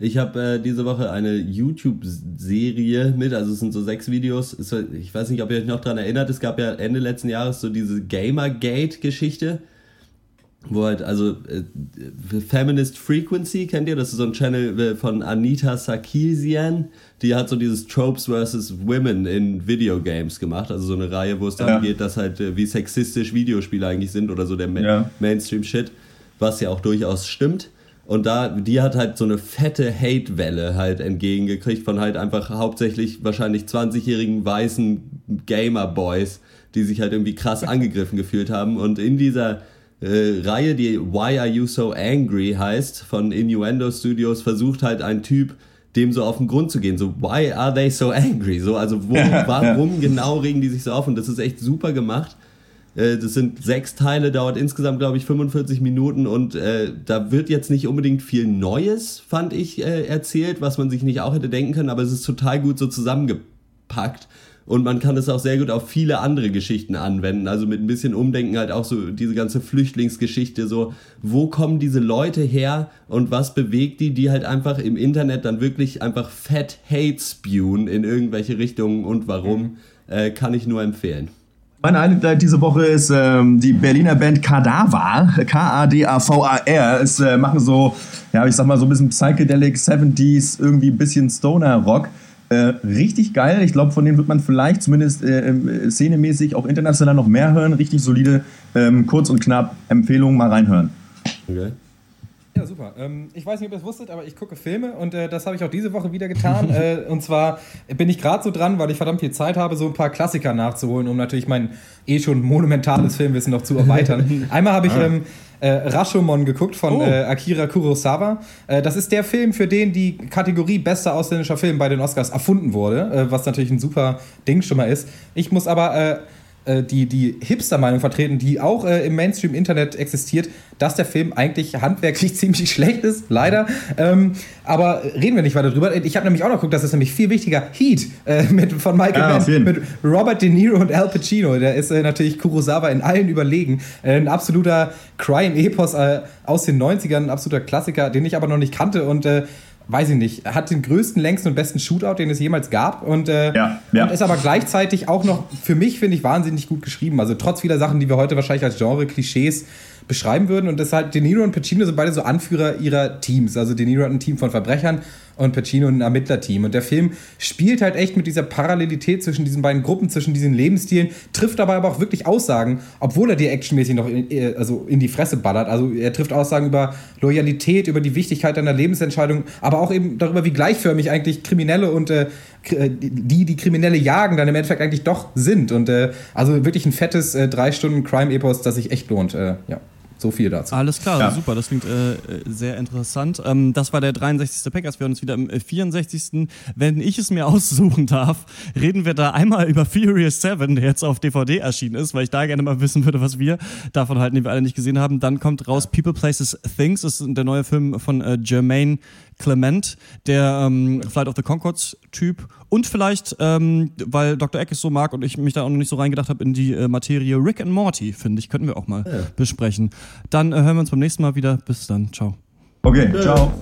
Ich habe äh, diese Woche eine YouTube-Serie mit, also es sind so sechs Videos. Es Ich weiß nicht, ob ihr euch noch daran erinnert, es gab ja Ende letzten Jahres so diese Gamergate-Geschichte, wo halt, also äh, Feminist Frequency, kennt ihr? Das ist so ein Channel äh, von Anita Sarkeesian, die hat so dieses Tropes versus Women in Videogames gemacht, also so eine Reihe, wo es darum Ja. geht, dass halt, äh, wie sexistisch Videospiele eigentlich sind oder so der Ma Ja. Mainstream-Shit, was ja auch durchaus stimmt. Und da, die hat halt so eine fette Hate-Welle halt entgegengekriegt von halt einfach hauptsächlich wahrscheinlich 20-jährigen weißen Gamer-Boys, die sich halt irgendwie krass angegriffen gefühlt haben. Und in dieser äh, Reihe, die Why Are You So Angry heißt, von Innuendo Studios, versucht halt ein Typ, dem so auf den Grund zu gehen. So, why are they so angry? So, also wo, warum genau regen die sich so auf? Und das ist echt super gemacht. Äh, Das sind sechs Teile, dauert insgesamt, glaube ich, 45 Minuten und äh, da wird jetzt nicht unbedingt viel Neues, fand ich, äh, erzählt, was man sich nicht auch hätte denken können, aber es ist total gut so zusammengepackt und man kann es auch sehr gut auf viele andere Geschichten anwenden. Also mit ein bisschen Umdenken halt auch so diese ganze Flüchtlingsgeschichte, so wo kommen diese Leute her und was bewegt die, die halt einfach im Internet dann wirklich einfach fett Hate spewen in irgendwelche Richtungen und warum, äh, kann ich nur empfehlen. Meine Highlight diese Woche ist ähm, die Berliner Band Kadaver, K-A-D-A-V-A-R. Es äh, machen so, ja, ich sag mal so ein bisschen Psychedelic 70s, irgendwie ein bisschen Stoner Rock. Äh, richtig geil. Ich glaube, von denen wird man vielleicht zumindest äh, äh, szenemäßig auch international noch mehr hören. Richtig solide, ähm, kurz und knapp. Empfehlung mal reinhören. Okay. Ja, super. Ähm, ich weiß nicht, ob ihr es wusstet, aber ich gucke Filme und äh, das habe ich auch diese Woche wieder getan. äh, und zwar bin ich gerade so dran, weil ich verdammt viel Zeit habe, so ein paar Klassiker nachzuholen, um natürlich mein eh schon monumentales Filmwissen noch zu erweitern. Einmal habe ich Ah. ähm, äh, Rashomon geguckt von Oh. äh, Akira Kurosawa. Äh, das ist der Film, für den die Kategorie bester ausländischer Film bei den Oscars erfunden wurde, äh, was natürlich ein super Ding schon mal ist. Ich muss aber äh, die, die Hipster-Meinung vertreten, die auch äh, im Mainstream-Internet existiert, dass der Film eigentlich handwerklich ziemlich schlecht ist, leider. Ähm, aber reden wir nicht weiter drüber. Ich habe nämlich auch noch geguckt, das ist nämlich viel wichtiger. Heat äh, mit, von Michael Ah, Mann, mit Robert De Niro und Al Pacino. Der ist äh, natürlich Kurosawa in allen überlegen. Äh, ein absoluter Crime-Epos äh, aus den 90ern, ein absoluter Klassiker, den ich aber noch nicht kannte und äh, weiß ich nicht, hat den größten, längsten und besten Shootout, den es jemals gab und, äh, Ja, ja. und ist aber gleichzeitig auch noch, für mich finde ich, wahnsinnig gut geschrieben. Also trotz vieler Sachen, die wir heute wahrscheinlich als Genre-Klischees beschreiben würden. Und das halt, De Niro und Pacino sind beide so Anführer ihrer Teams. Also De Niro hat ein Team von Verbrechern und Pacino ein Ermittlerteam. Und der Film spielt halt echt mit dieser Parallelität zwischen diesen beiden Gruppen, zwischen diesen Lebensstilen, trifft dabei aber auch wirklich Aussagen, obwohl er die actionmäßig noch in, äh, also in die Fresse ballert. Also er trifft Aussagen über Loyalität, über die Wichtigkeit einer Lebensentscheidung, aber auch eben darüber, wie gleichförmig eigentlich Kriminelle und äh, äh, die, die Kriminelle jagen, dann im Endeffekt eigentlich doch sind. Und äh, also wirklich ein fettes äh, drei Stunden Crime-Epos, das sich echt lohnt. Äh, ja, so viel dazu. Alles klar, Ja. super, das klingt äh, äh, sehr interessant. Ähm, das war der 63. Packers, wir hören uns wieder im äh, 64. Wenn ich es mir aussuchen darf, reden wir da einmal über Furious 7, der jetzt auf DVD erschienen ist, weil ich da gerne mal wissen würde, was wir davon halten, die wir alle nicht gesehen haben. Dann kommt raus People, Places, Things, das ist der neue Film von äh, Jermaine Clement, der ähm, Flight of the Concords Typ und vielleicht, ähm, weil Dr. Eck es so mag und ich mich da auch noch nicht so reingedacht habe in die äh, Materie Rick and Morty, finde ich, könnten wir auch mal besprechen. Dann äh, hören wir uns beim nächsten Mal wieder. Bis dann. Ciao. Okay, ciao.